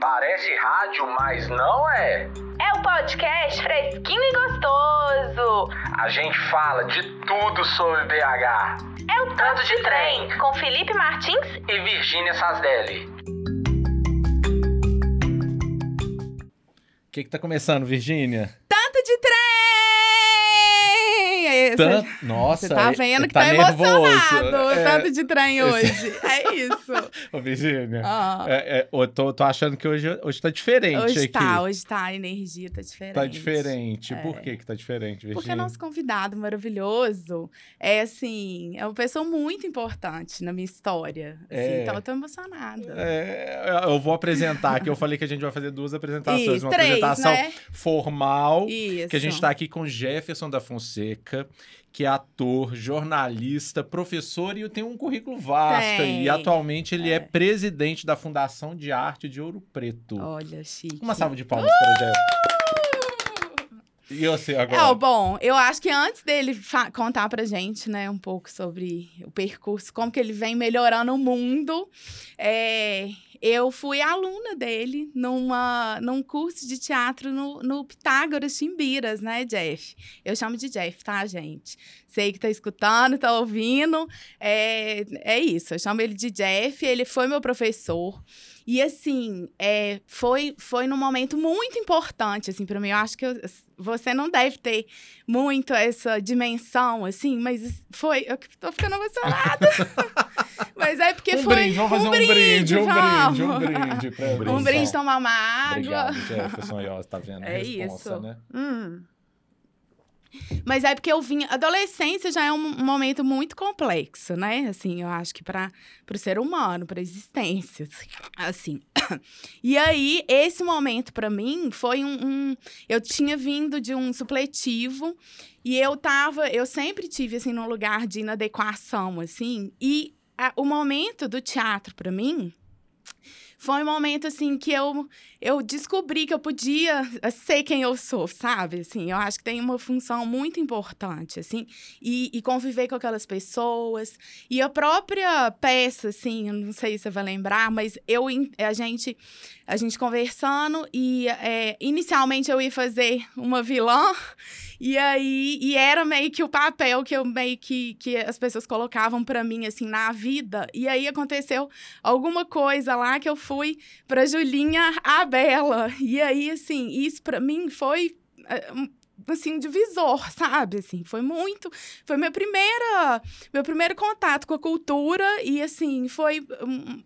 Parece rádio, mas não é. É o podcast fresquinho e gostoso. A gente fala de tudo sobre BH. É o Tanto de Trem, com Felipe Martins E Virgínia Sasdelli. O que que tá começando, Virgínia? Tanto de trem! Esse- Tan- Nossa, Você tá é- vendo que tá tá, emocionado. É. Tanto de trem hoje. É isso. Ô, Virgínia, Ah. é, é, eu tô, tô achando que hoje, hoje tá diferente Hoje aqui. tá, hoje tá, a energia tá diferente. Tá diferente. É. Por que que tá diferente, Virgínia? Porque nosso convidado maravilhoso é assim, é uma pessoa muito importante na minha história. assim, É. Então eu tô emocionada. É, eu vou apresentar aqui. Eu falei que a gente vai fazer duas apresentações. Isso, uma três, apresentação né? formal, Isso. que a gente tá aqui com Jefferson da Fonseca, que é ator, jornalista, professor e tem um currículo vasto. Tem. E atualmente ele é. presidente da Fundação de Arte de Ouro Preto. Olha, chique. Uma salva de palmas para o Jefferson. E você agora? É, bom, eu acho que antes dele contar pra gente, né, um pouco sobre o percurso, como que ele vem melhorando o mundo, é, eu fui aluna dele numa, num curso de teatro no, no Pitágoras Chimbiras, né, Jeff? Eu chamo de Jeff, tá, gente? Sei que tá escutando, tá ouvindo. É, é isso, eu chamo ele de Jeff, ele foi meu professor. E assim, é, foi, foi num momento muito importante, assim, para mim. Eu acho que eu- você não deve ter muito essa dimensão, assim, mas foi. Eu que tô ficando emocionada. mas é porque um foi. brinde, vamos fazer um, brinde, um vamos. brinde, um brinde. Pra Um brinde, tomar uma água. Obrigado, Jefferson. Ó, tá vendo? a É responsa, isso. né? Hum. Mas é porque eu vim. Adolescência já é um, momento muito complexo, né? Assim, eu acho que para o ser humano, para a existência. Assim. E aí, esse momento para mim foi um, um. Eu tinha vindo de um supletivo e eu tava. Eu sempre tive, assim, num lugar de inadequação, assim. E a- o momento do teatro para mim foi um momento assim que eu eu descobri que eu podia eh, ser quem eu sou, sabe? Assim, eu acho que tem uma função muito importante, assim, e, e conviver com aquelas pessoas. E a própria peça, assim, não sei se você vai lembrar, mas eu a gente a gente conversando e eh, inicialmente eu ia fazer uma vilã e aí e era meio que o papel que eu meio que, que as pessoas colocavam pra mim assim na vida. E aí aconteceu alguma coisa lá que eu fui pra Julinha a E aí, assim, isso pra mim foi. Assim, divisor, sabe? Assim, foi muito. Foi minha primeira, meu primeiro contato com a cultura e, assim, foi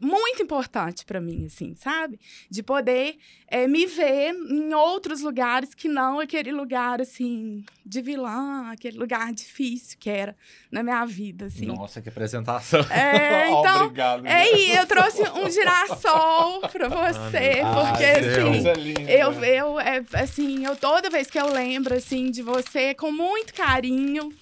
muito importante pra mim, assim, sabe? De poder eh, me ver em outros lugares que não aquele lugar, assim, de vilã, aquele lugar difícil que era na minha vida, assim. Nossa, que apresentação. É, então, Obrigado. É, e eu trouxe um girassol pra você, Ah, porque Deus, assim. Eu, eu, é, assim, eu toda vez que eu lembro, assim, de você, com muito carinho.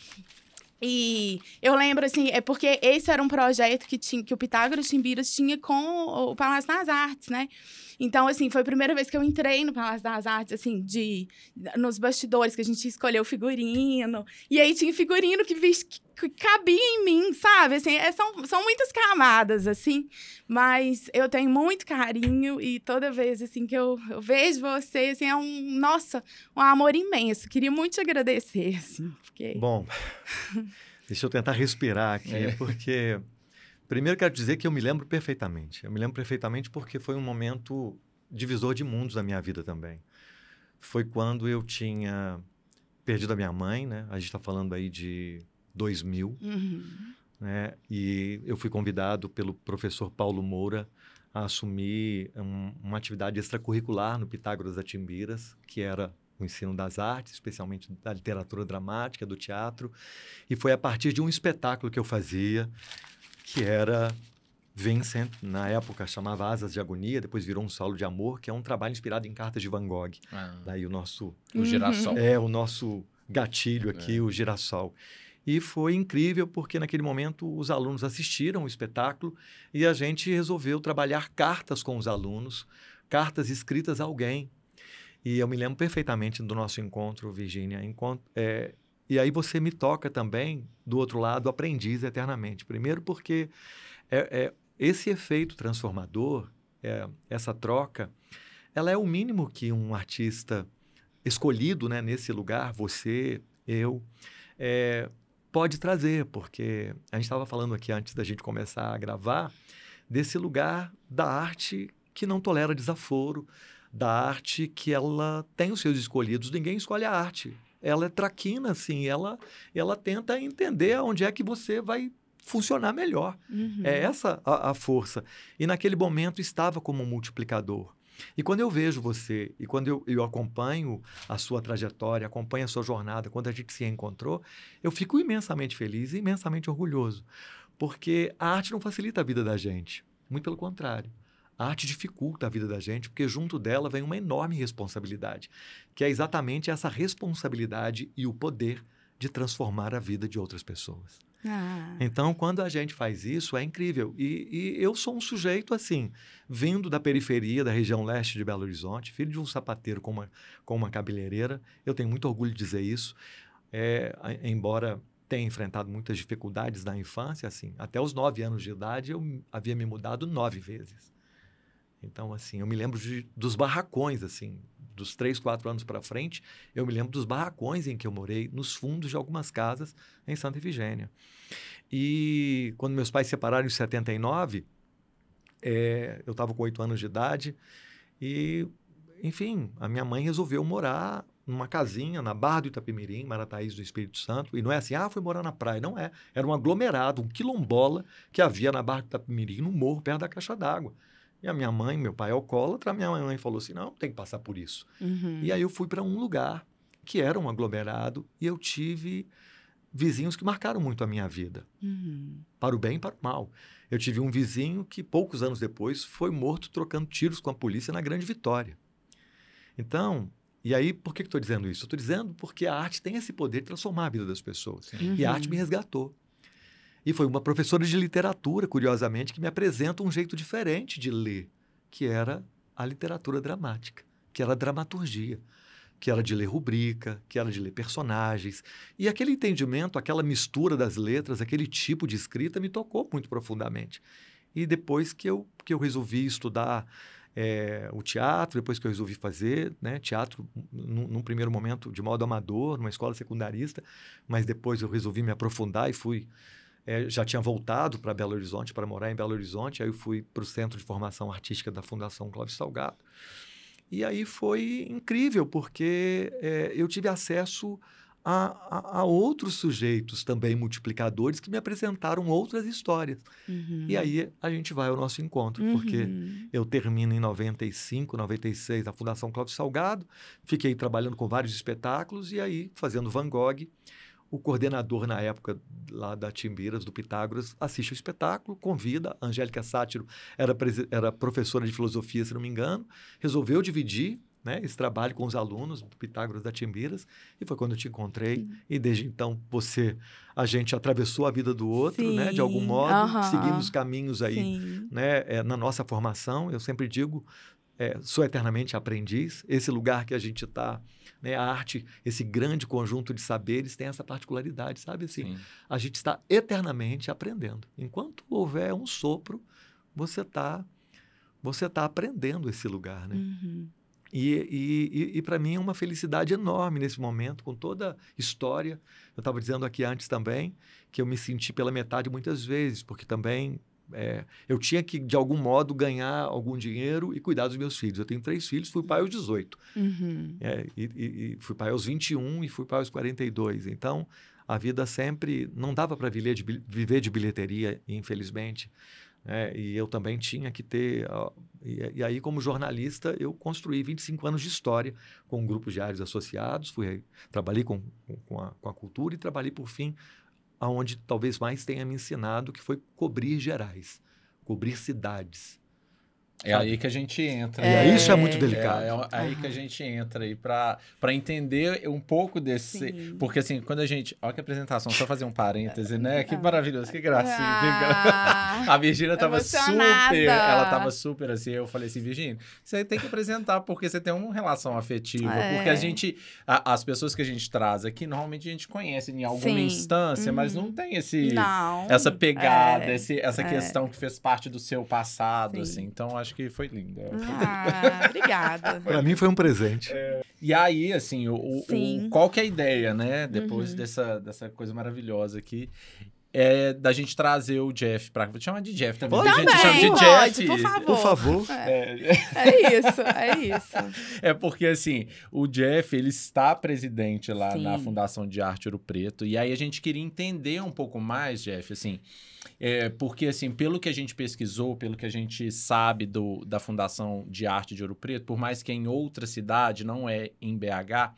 E eu lembro, assim, é porque esse era um projeto que, tinha, que o Pitágoras Timbiras tinha com o Palácio das Artes, né? Então, assim, foi a primeira vez que eu entrei no Palácio das Artes, assim, de, nos bastidores, que a gente escolheu figurino. E aí tinha figurino que, que, que cabia em mim, sabe? Assim, é, são, são muitas camadas, assim. Mas eu tenho muito carinho e toda vez, assim, que eu, eu vejo você, assim, é um, nossa, um amor imenso. Queria muito te agradecer, assim, porque... Bom, deixa eu tentar respirar aqui, É. porque primeiro quero dizer que eu me lembro perfeitamente. Eu me lembro perfeitamente porque foi um momento divisor de mundos na minha vida também. Foi quando eu tinha perdido a minha mãe, né? A gente está falando aí de 2000, Uhum. né? E eu fui convidado pelo professor Paulo Moura a assumir um- uma atividade extracurricular no Pitágoras da Timbiras, que era o ensino das artes, especialmente da literatura dramática, do teatro. E foi a partir de um espetáculo que eu fazia, que era Vincent, na época chamava Asas de Agonia, depois virou um solo de amor, que é um trabalho inspirado em cartas de Van Gogh. Ah, Daí o nosso o girassol. é o nosso gatilho aqui, É. o girassol. E foi incrível porque naquele momento os alunos assistiram o espetáculo e a gente resolveu trabalhar cartas com os alunos, cartas escritas a alguém. E eu me lembro perfeitamente do nosso encontro, Virgínia. Encontro, é, e aí você me toca também, do outro lado, aprendiz eternamente. Primeiro porque é, é, esse efeito transformador, é, essa troca, ela é o mínimo que um artista escolhido né, nesse lugar, você, eu, é, pode trazer, porque a gente estava falando aqui antes da gente começar a gravar desse lugar da arte que não tolera desaforo, da arte que ela tem os seus escolhidos. Ninguém escolhe a arte. Ela é traquina, assim, ela, ela tenta entender onde é que você vai funcionar melhor. Uhum. É essa a, a força. E naquele momento estava como um multiplicador. E quando eu vejo você, e quando eu, eu acompanho a sua trajetória, acompanho a sua jornada, quando a gente se encontrou, eu fico imensamente feliz e imensamente orgulhoso. Porque a arte não facilita a vida da gente. Muito pelo contrário. A arte dificulta a vida da gente, porque junto dela vem uma enorme responsabilidade, que é exatamente essa responsabilidade e o poder de transformar a vida de outras pessoas. Ah. Então, quando a gente faz isso, é incrível. E, e, eu sou um sujeito assim, vindo da periferia, da região leste de Belo Horizonte, filho de um sapateiro com uma, com uma cabeleireira. Eu tenho muito orgulho de dizer isso. É, embora tenha enfrentado muitas dificuldades na infância, assim, até os nove anos de idade eu havia me mudado nove vezes. Então, assim, eu me lembro de, dos barracões, assim, dos três, quatro anos para frente, eu me lembro dos barracões em que eu morei, nos fundos de algumas casas em Santa Efigênia. E quando meus pais se separaram em 79, é, eu estava com oito anos de idade e, enfim, a minha mãe resolveu morar numa casinha na Barra do Itapemirim, Marataízes do Espírito Santo. E não é assim, ah, fui morar na praia. Não é. Era um aglomerado, um quilombola que havia na Barra do Itapemirim, no morro, perto da caixa d'água. E a minha mãe, meu pai é alcoólatra, a minha mãe falou assim: não, tem que passar por isso. Uhum. E aí eu fui para um lugar que era um aglomerado e eu tive vizinhos que marcaram muito a minha vida, Uhum. para o bem e para o mal. Eu tive um vizinho que poucos anos depois foi morto trocando tiros com a polícia na Grande Vitória. Então, e aí por que estou dizendo isso? Estou dizendo porque a arte tem esse poder de transformar a vida das pessoas. E a arte me resgatou. E foi uma professora de literatura, curiosamente, que me apresenta um jeito diferente de ler, que era a literatura dramática, que era a dramaturgia, que era de ler rubrica, que era de ler personagens. E aquele entendimento, aquela mistura das letras, aquele tipo de escrita me tocou muito profundamente. E depois que eu, que eu resolvi estudar é, o teatro, depois que eu resolvi fazer né, teatro, num, num, primeiro momento de modo amador, numa escola secundarista, mas depois eu resolvi me aprofundar e fui. É, já tinha voltado para Belo Horizonte, para morar em Belo Horizonte, aí eu fui para o Centro de Formação Artística da Fundação Clóvis Salgado. E aí foi incrível, porque é, eu tive acesso a, a, a, outros sujeitos também multiplicadores que me apresentaram outras histórias. Uhum. E aí a gente vai ao nosso encontro, uhum. porque eu termino em 95, 96 na Fundação Cláudio Salgado, fiquei trabalhando com vários espetáculos e aí fazendo Van Gogh. O coordenador na época lá da Timbiras, do Pitágoras, assiste o espetáculo, convida. A Angélica Sátiro era, era professora de filosofia, se não me engano, resolveu dividir né, esse trabalho com os alunos do Pitágoras da Timbiras e foi quando eu te encontrei Sim. e desde então você a gente atravessou a vida do outro Sim. né de algum modo Aham. seguimos caminhos aí Sim. né é, na nossa formação eu sempre digo é, sou eternamente aprendiz esse lugar que a gente está né a arte esse grande conjunto de saberes tem essa particularidade sabe assim Sim. a gente está eternamente aprendendo enquanto houver um sopro você está você está aprendendo esse lugar né Uhum. e, e, e, e para mim é uma felicidade enorme nesse momento, com toda a história. Eu estava dizendo aqui antes também que eu me senti pela metade muitas vezes, porque também é, eu tinha que, de algum modo, ganhar algum dinheiro e cuidar dos meus filhos. Eu tenho três filhos, fui pai aos 18. Uhum. É, e, e, e fui pai aos 21 e fui pai aos 42. Então, a vida sempre não dava para viver de, viver de bilheteria, infelizmente. né? e eu também tinha que ter. ó, E, e aí, como jornalista, eu construí 25 anos de história com um grupo de áreas associados. Fui, trabalhei com, com a, com a cultura e trabalhei, por fim, aonde talvez mais tenha me ensinado, que foi cobrir gerais, cobrir cidades. É aí que a gente entra. E aí isso é muito delicado. É, é aí que a gente entra aí pra pra entender um pouco desse. Sim. Porque assim, quando a gente. Olha que apresentação, só fazer um parêntese, né? Que maravilhoso, que gracinha. Ah, A Virgínia tava super. Ela tava super assim. Eu falei assim, Virgínia, você tem que apresentar, porque você tem uma relação afetiva. É. Porque a gente. a- as pessoas que a gente traz aqui, normalmente a gente conhece em alguma Sim. instância, mas Uhum. não tem esse. Não. Essa pegada, É, esse- essa é. questão que fez parte do seu passado, Sim. assim. Então, acho acho que foi linda. Ah, obrigada. Para mim foi um presente. E aí, assim, o, o- o- qual que é a ideia, né? Depois Uhum. dessa, dessa coisa maravilhosa aqui. É da gente trazer o Jeff pra. Vou te chamar de Jeff também. Pode? Tem gente que chama de Também, Jeff. pode, por favor. Por favor. É, É isso, é isso. É porque, assim, o Jeff, ele está presidente lá Sim. na Fundação de Arte Ouro Preto. E aí a gente queria entender um pouco mais, Jeff, assim, é, porque, assim, pelo que a gente pesquisou, pelo que a gente sabe do, da Fundação de Arte de Ouro Preto, por mais que é em outra cidade, não é em BH,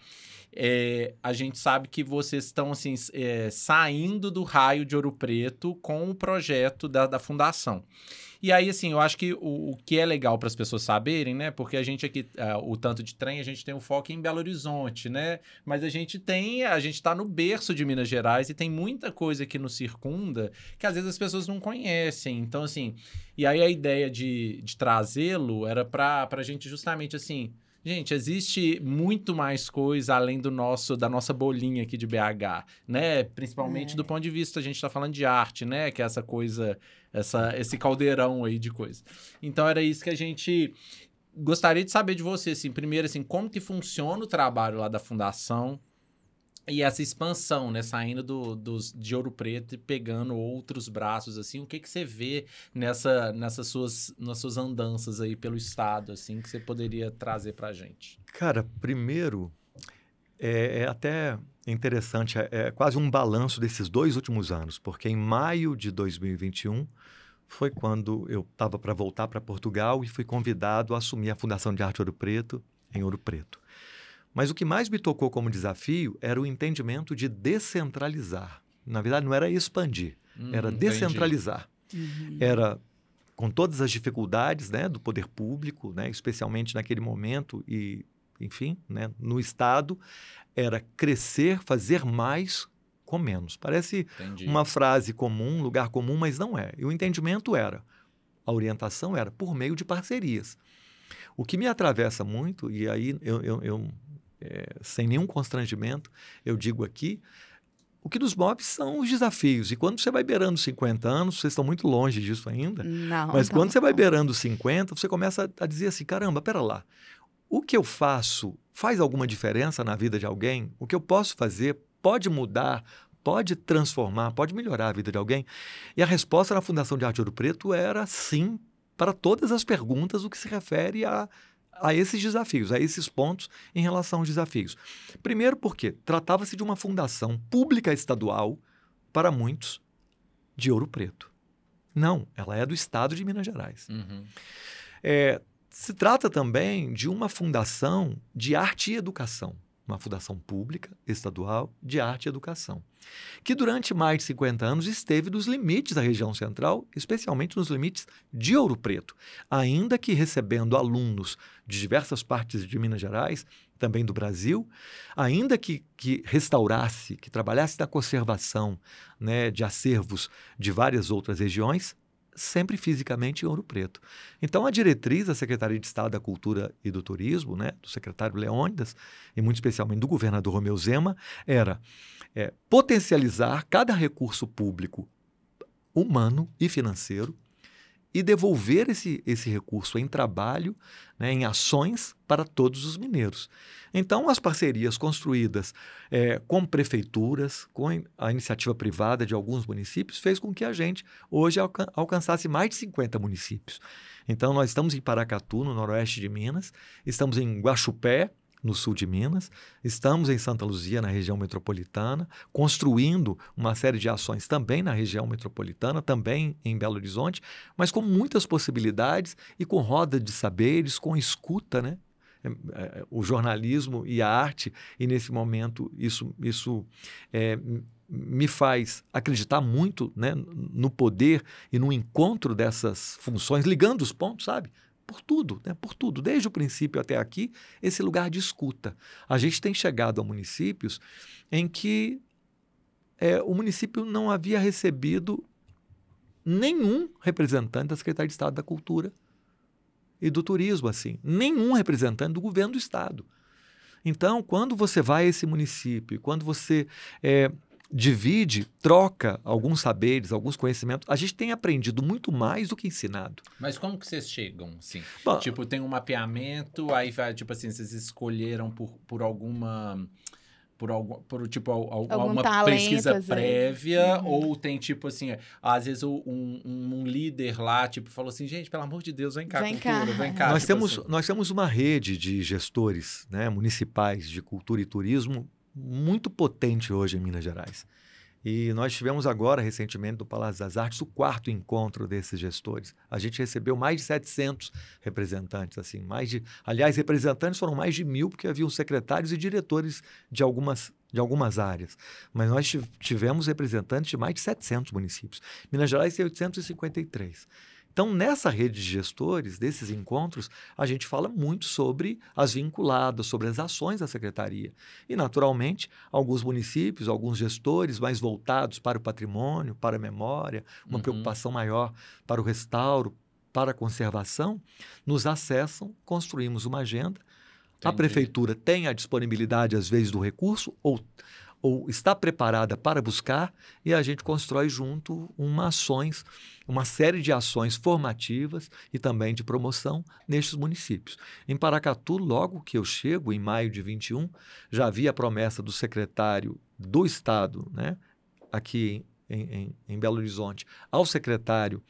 é, a gente sabe que vocês estão, assim, é, saindo do raio de Ouro Preto com o projeto da, da Fundação. E aí, assim, eu acho que o, o que é legal para as pessoas saberem, né? Porque a gente aqui, ah, o tanto de trem, a gente tem um foco em Belo Horizonte, né? Mas a gente tem, a gente tá no berço de Minas Gerais e tem muita coisa que nos circunda que às vezes as pessoas não conhecem. Então, assim, e aí a ideia de, de trazê-lo era para a gente justamente assim. Gente, existe muito mais coisa além do nosso da nossa bolinha aqui de BH, né? Principalmente É. do ponto de vista a gente está falando de arte, né? Que é essa coisa, essa esse caldeirão aí de coisa. Então era isso que a gente gostaria de saber de você, assim, primeiro assim, como que funciona o trabalho lá da fundação e essa expansão, né, saindo do, dos, de Ouro Preto e pegando outros braços, assim, o que que você vê nessa, nessas suas, nas suas andanças aí pelo estado, assim, que você poderia trazer pra gente? Cara, primeiro, é, é até interessante, é, é quase um balanço desses dois últimos anos, porque em maio de 2021 foi quando eu estava para voltar para Portugal e fui convidado a assumir a Fundação de Arte Ouro Preto em Ouro Preto. Mas o que mais me tocou como desafio era o entendimento de descentralizar. Na verdade, não era expandir, Hum, era descentralizar Uhum. era com todas as dificuldades né, do poder público, né, especialmente naquele momento e, enfim, né, no Estado, era crescer, fazer mais com menos. Parece Entendi. uma frase comum, lugar comum, mas não é. E o entendimento era, a orientação era por meio de parcerias. O que me atravessa muito, e aí eu, eu- eu, é, sem nenhum constrangimento, eu digo aqui, o que nos move são os desafios. E quando você vai beirando 50 anos, vocês estão muito longe disso ainda, Não, mas então quando você vai não. beirando 50, você começa a dizer assim: caramba, pera lá. O que eu faço faz alguma diferença na vida de alguém? O que eu posso fazer pode mudar, pode transformar, pode melhorar a vida de alguém? E a resposta na Fundação de Arte Ouro Preto era sim para todas as perguntas o que se refere a, a esses desafios, a esses pontos em relação aos desafios. Primeiro, porque tratava-se de uma fundação pública estadual, para muitos, de Ouro Preto. Não, ela é do estado de Minas Gerais. Uhum. É, se trata também de uma fundação de arte e educação, uma fundação pública, estadual, de arte e educação, que durante mais de 50 anos esteve nos limites da região central, especialmente nos limites de Ouro Preto, ainda que recebendo alunos de diversas partes de Minas Gerais, também do Brasil, ainda que, que restaurasse, que trabalhasse na conservação né, de acervos de várias outras regiões, sempre fisicamente em Ouro Preto. Então, a diretriz da Secretaria de Estado da Cultura e do Turismo, né, do secretário Leônidas, e muito especialmente do governador Romeu Zema, era é, potencializar cada recurso público humano e financeiro e devolver esse, esse recurso em trabalho, né, em ações para todos os mineiros. Então, as parcerias construídas é, com prefeituras, com a iniciativa privada de alguns municípios, fez com que a gente hoje alcan alcançasse mais de 50 municípios. Então, nós estamos em Paracatu, no noroeste de Minas, estamos em Guaxupé, no sul de Minas, estamos em Santa Luzia, na região metropolitana, construindo uma série de ações também na região metropolitana, também em Belo Horizonte, mas com muitas possibilidades e com roda de saberes, com escuta, né? É, o jornalismo e a arte, e nesse momento isso, isso é, me faz acreditar muito né, no poder e no encontro dessas funções, ligando os pontos, sabe? Por tudo, né? por tudo, desde o princípio até aqui, esse lugar de escuta. A gente tem chegado a municípios em que é, o município não havia recebido nenhum representante da Secretaria de Estado da Cultura e do Turismo, assim, nenhum representante do governo do Estado. Então, quando você vai a esse município, quando você é, divide, troca alguns saberes, alguns conhecimentos. A gente tem aprendido muito mais do que ensinado. Mas como que vocês chegam, assim? Bom, Tipo, tem um mapeamento, aí vai, tipo assim, vocês escolheram por, por alguma. Por, algum, por tipo, al- al- Algum alguma talento, pesquisa prévia, Uhum. ou tem, tipo assim, às vezes um, um, um líder lá, tipo, falou assim, gente, pelo amor de Deus, vem cá, Vem cultura, cá. vem cá. nós, tipo temos, assim. nós temos uma rede de gestores né, municipais de cultura e turismo muito potente hoje em Minas Gerais. E nós tivemos agora, recentemente, no Palácio das Artes, o quarto encontro desses gestores. A gente recebeu mais de 700 representantes, assim, mais de... Aliás, representantes foram mais de mil, porque haviam secretários e diretores de algumas, de algumas áreas. Mas nós tiv- tivemos representantes de mais de 700 municípios. Minas Gerais tem 853. Então, nessa rede de gestores, desses encontros, a gente fala muito sobre as vinculadas, sobre as ações da secretaria. E, naturalmente, alguns municípios, alguns gestores mais voltados para o patrimônio, para a memória, uma Uhum. preocupação maior para o restauro, para a conservação, nos acessam, construímos uma agenda. A Entendi. prefeitura tem a disponibilidade, às vezes, do recurso, ou, ou está preparada para buscar, e a gente constrói junto uma ações, uma série de ações formativas e também de promoção nestes municípios. Em Paracatu, logo que eu chego, em maio de 21, já havia a promessa do secretário do Estado, né, aqui em, em- em Belo Horizonte, ao secretário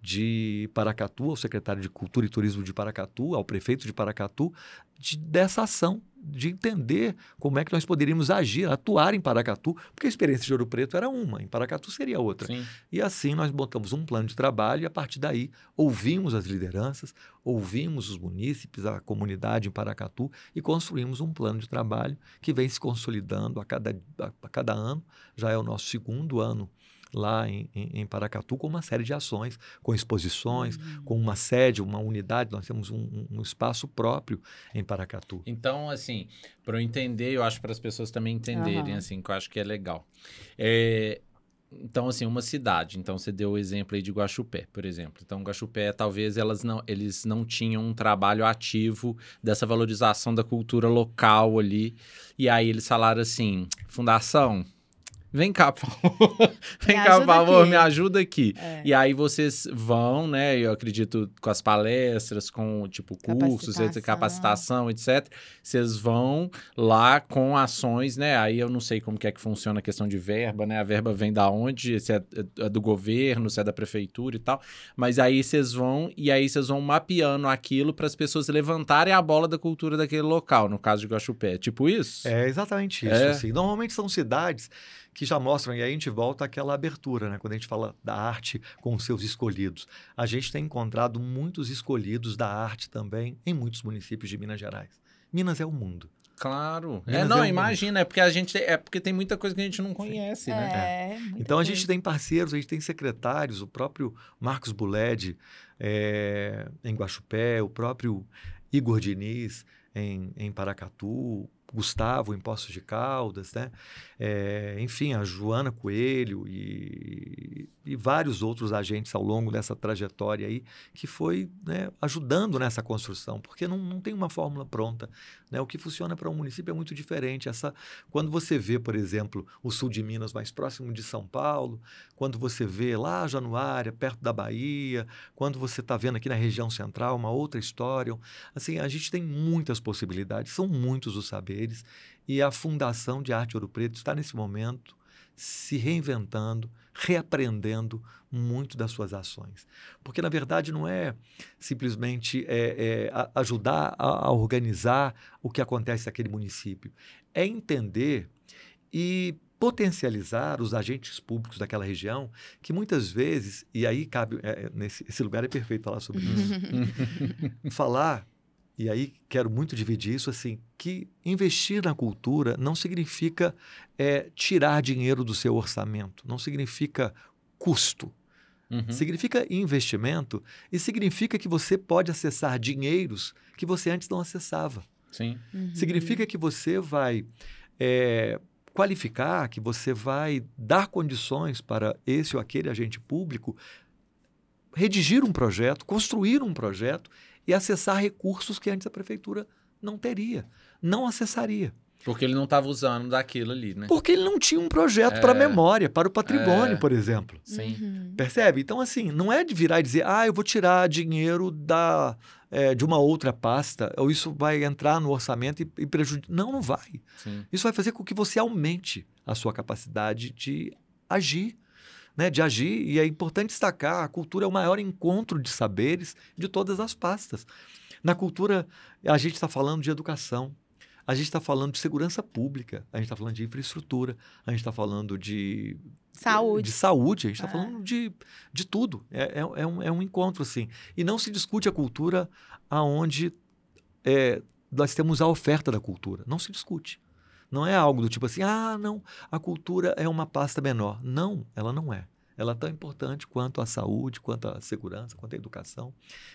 de Paracatu, ao secretário de Cultura e Turismo de Paracatu, ao prefeito de Paracatu, de- dessa ação, de entender como é que nós poderíamos agir, atuar em Paracatu, porque a experiência de Ouro Preto era uma, em Paracatu seria outra. Sim. E assim nós montamos um plano de trabalho e a partir daí ouvimos as lideranças, ouvimos os munícipes, a comunidade em Paracatu e construímos um plano de trabalho que vem se consolidando a cada, a, a cada ano. Já é o nosso segundo ano lá em, em, em Paracatu com uma série de ações, com exposições, com uma sede, uma unidade. Nós temos um, um- espaço próprio em Paracatu. Então, assim, para eu entender, eu acho para as pessoas também entenderem, Aham. assim, que eu acho que é legal. É, então, assim, uma cidade. Então, você deu o exemplo aí de Guaxupé, por exemplo. Então, Guaxupé, talvez elas não, eles não tinham um trabalho ativo dessa valorização da cultura local ali. E aí eles falaram assim, fundação... Vem cá, por favor. Vem Me cá, por favor, aqui. me ajuda aqui. É. E aí vocês vão, né? Eu acredito com as palestras, com tipo cursos, etc, Capacitação. capacitação, etc. Vocês vão lá com ações, né? Aí eu não sei como que é que funciona a questão de verba, né? A verba vem da onde? Se é, é do governo, se é da prefeitura e tal. Mas aí vocês vão e aí vocês vão mapeando aquilo para as pessoas levantarem a bola da cultura daquele local, no caso de Guaxupé. Tipo isso? É exatamente isso. É? assim. Normalmente são cidades que já mostram, e aí a gente volta àquela abertura, né? quando a gente fala da arte com os seus escolhidos. A gente tem encontrado muitos escolhidos da arte também em muitos municípios de Minas Gerais. Minas é o mundo. Claro. Minas é, não, é imagina, é porque a gente é porque tem muita coisa que a gente não conhece, né? É, muita Então a gente coisa. tem parceiros, a gente tem secretários, o próprio Marcos Buled é, em Guaxupé, o próprio Igor Diniz em, em Paracatu, Gustavo em Poços de Caldas, né? É, enfim, a Joana Coelho e, e vários outros agentes ao longo dessa trajetória aí que foi né, ajudando nessa construção, porque não, não tem uma fórmula pronta. Né? O que funciona para um município é muito diferente. Essa, quando você vê, por exemplo, o sul de Minas mais próximo de São Paulo, quando você vê lá Januária, perto da Bahia, quando você está vendo aqui na região central uma outra história, assim, a gente tem muitas possibilidades, são muitos os saberes, e a Fundação de Arte Ouro Preto está nesse momento se reinventando, reaprendendo muito das suas ações. Porque, na verdade, não é simplesmente é, é, ajudar a, a organizar o que acontece naquele município, é entender e potencializar os agentes públicos daquela região, que muitas vezes, e aí cabe, é, nesse, esse lugar é perfeito falar sobre isso, falar, e aí quero muito dividir isso, assim, que investir na cultura não significa é, tirar dinheiro do seu orçamento, não significa custo, Uhum. significa investimento e significa que você pode acessar dinheiros que você antes não acessava. Sim. Uhum. Significa que você vai é, qualificar, que você vai dar condições para esse ou aquele agente público redigir um projeto, construir um projeto e acessar recursos que antes a prefeitura não teria, não acessaria. Porque ele não estava usando daquilo ali, né? Porque ele não tinha um projeto para a É. memória, para o patrimônio, É. por exemplo. Sim. Uhum. Percebe? Então, assim, não é de virar e dizer, ah, eu vou tirar dinheiro da, é, de uma outra pasta, ou isso vai entrar no orçamento e, e prejudicar. Não, não vai. Sim. Isso vai fazer com que você aumente a sua capacidade de agir. Né, de agir, e é importante destacar: a cultura é o maior encontro de saberes de todas as pastas. Na cultura, a gente está falando de educação, a gente está falando de segurança pública, a gente está falando de infraestrutura, a gente está falando de Saúde. de saúde, a gente está É. falando de, de tudo. É, é, é um, é um encontro, assim. E não se discute a cultura aonde é, nós temos a oferta da cultura. Não se discute. Não é algo do tipo assim, ah, não, a cultura é uma pasta menor. Não, ela não é. Ela é tão importante quanto a saúde, quanto a segurança, quanto a educação.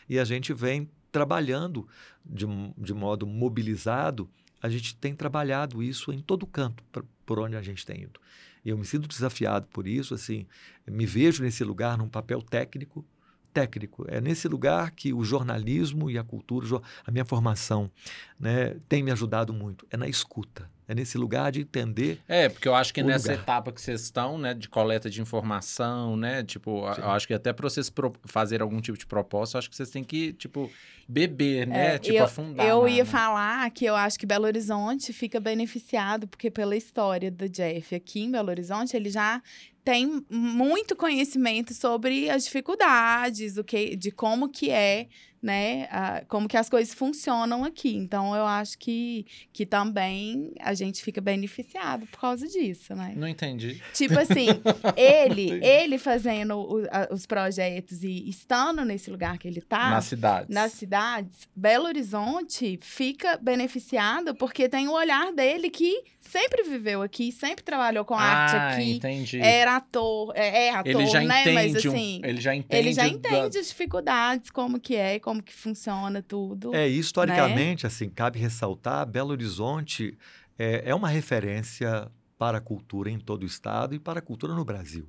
E a gente vem trabalhando de, de modo mobilizado, a gente tem trabalhado isso em todo canto por, por onde a gente tem ido. E eu me sinto desafiado por isso, assim, me vejo nesse lugar num papel técnico, técnico. É nesse lugar que o jornalismo e a cultura, a minha formação, né, tem me ajudado muito. É na escuta. É nesse lugar de entender. É, porque eu acho que nessa lugar. etapa que vocês estão, né, de coleta de informação, né, tipo, Sim. eu acho que até para vocês pro- fazer algum tipo de proposta, eu acho que vocês têm que, tipo, beber, né, É, tipo, eu, afundar. Eu na- ia na- falar que eu acho que Belo Horizonte fica beneficiado, porque pela história do Jeff aqui em Belo Horizonte, ele já tem muito conhecimento sobre as dificuldades, o que, de como que é, né, a- como que as coisas funcionam aqui. Então, eu acho que, que também a gente fica beneficiado por causa disso, né? Não entendi. Tipo assim, ele, ele fazendo o- a- os projetos e estando nesse lugar que ele tá, Nas cidades. nas cidades, Belo Horizonte fica beneficiado porque tem o olhar dele que sempre viveu aqui, sempre trabalhou com arte ah, aqui, entendi. era ator, é, é ator, ele já né? entende, Mas um- assim, ele já entende. ele já da- entende as dificuldades, como que é, como que funciona tudo. É, historicamente, assim, cabe ressaltar, Belo Horizonte é, é uma referência para a cultura em todo o estado e para a cultura no Brasil.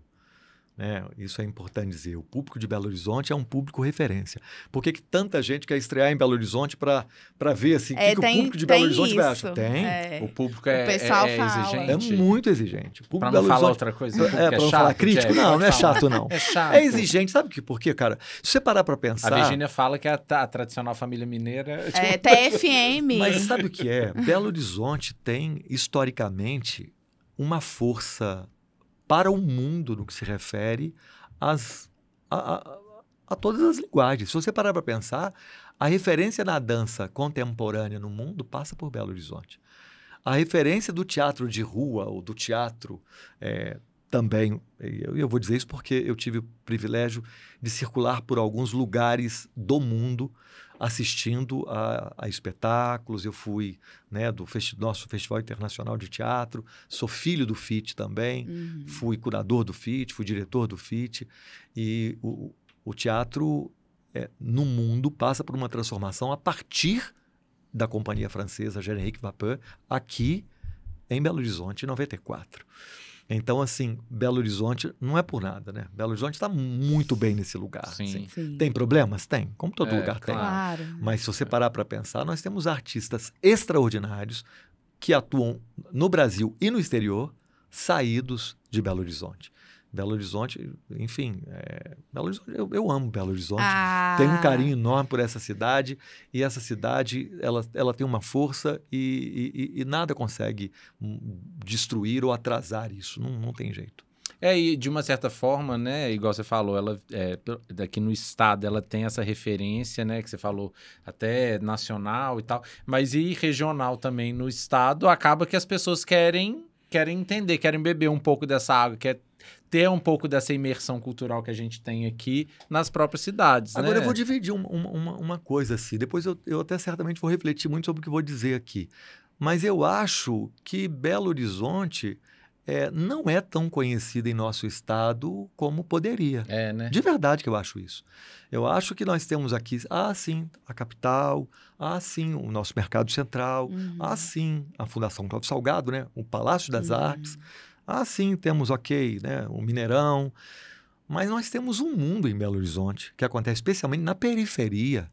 Né? Isso é importante dizer. O público de Belo Horizonte é um público referência. Por que, que tanta gente quer estrear em Belo Horizonte para ver assim, o que, É, que o tem- público de Belo tem Horizonte vai isso, achar? Tem. é. O público é, O pessoal é, é fala. É exigente. muito exigente. De não Belo falar Horizonte... outra coisa. É, para não chato, falar crítico? Não, não é chato, não. É chato. É exigente, sabe por quê? Por quê, cara? Se você parar para A pensar... Virgínia fala que a, a tradicional família mineira. tipo, É TFM. Mas sabe o que é? Belo Horizonte tem, historicamente, uma força para o mundo no que se refere às, a, a- a todas as linguagens. Se você parar para pensar, a referência na dança contemporânea no mundo passa por Belo Horizonte. A referência do teatro de rua ou do teatro é, também, eu, eu vou dizer isso porque eu tive o privilégio de circular por alguns lugares do mundo assistindo a, a espetáculos. Eu fui né, do festi nosso Festival Internacional de Teatro, sou filho do FIT também, Uhum. fui curador do FIT, fui diretor do FIT. E o, o teatro é, no mundo passa por uma transformação a partir da companhia francesa Generique Vapeur, aqui em Belo Horizonte, em 94. Então, assim, Belo Horizonte não é por nada, né? Belo Horizonte está muito bem nesse lugar. Sim. assim. Sim. Tem problemas? Tem, como todo É, lugar tem. claro. Claro. Mas se você parar para pensar, nós temos artistas extraordinários que atuam no Brasil e no exterior, saídos de Belo Horizonte. Belo Horizonte, enfim, é, Belo Horizonte, eu, eu amo Belo Horizonte. Ah, Tenho um carinho enorme por essa cidade e essa cidade ela, ela tem uma força e, e- e nada consegue hum, destruir ou atrasar isso. Não, não tem jeito. É, e de uma certa forma, né, igual você falou, ela é, daqui no estado ela tem essa referência, né, que você falou, até nacional e tal, mas e regional também no estado, acaba que as pessoas querem querem entender, querem beber um pouco dessa água, quer ter um pouco dessa imersão cultural que a gente tem aqui nas próprias cidades, Agora né? eu vou dividir um- uma, uma, uma coisa assim. Depois eu, eu até certamente vou refletir muito sobre o que vou dizer aqui. Mas eu acho que Belo Horizonte é, não é tão conhecida em nosso estado como poderia. É, né? De verdade que eu acho isso. Eu acho que nós temos aqui, ah, sim, a capital, ah, sim, o nosso mercado central, Uhum. ah, sim, a Fundação Cláudio Salgado, né? o Palácio das Uhum. Artes. Ah, sim, temos, ok, né? o Mineirão. Mas nós temos um mundo em Belo Horizonte que acontece especialmente na periferia.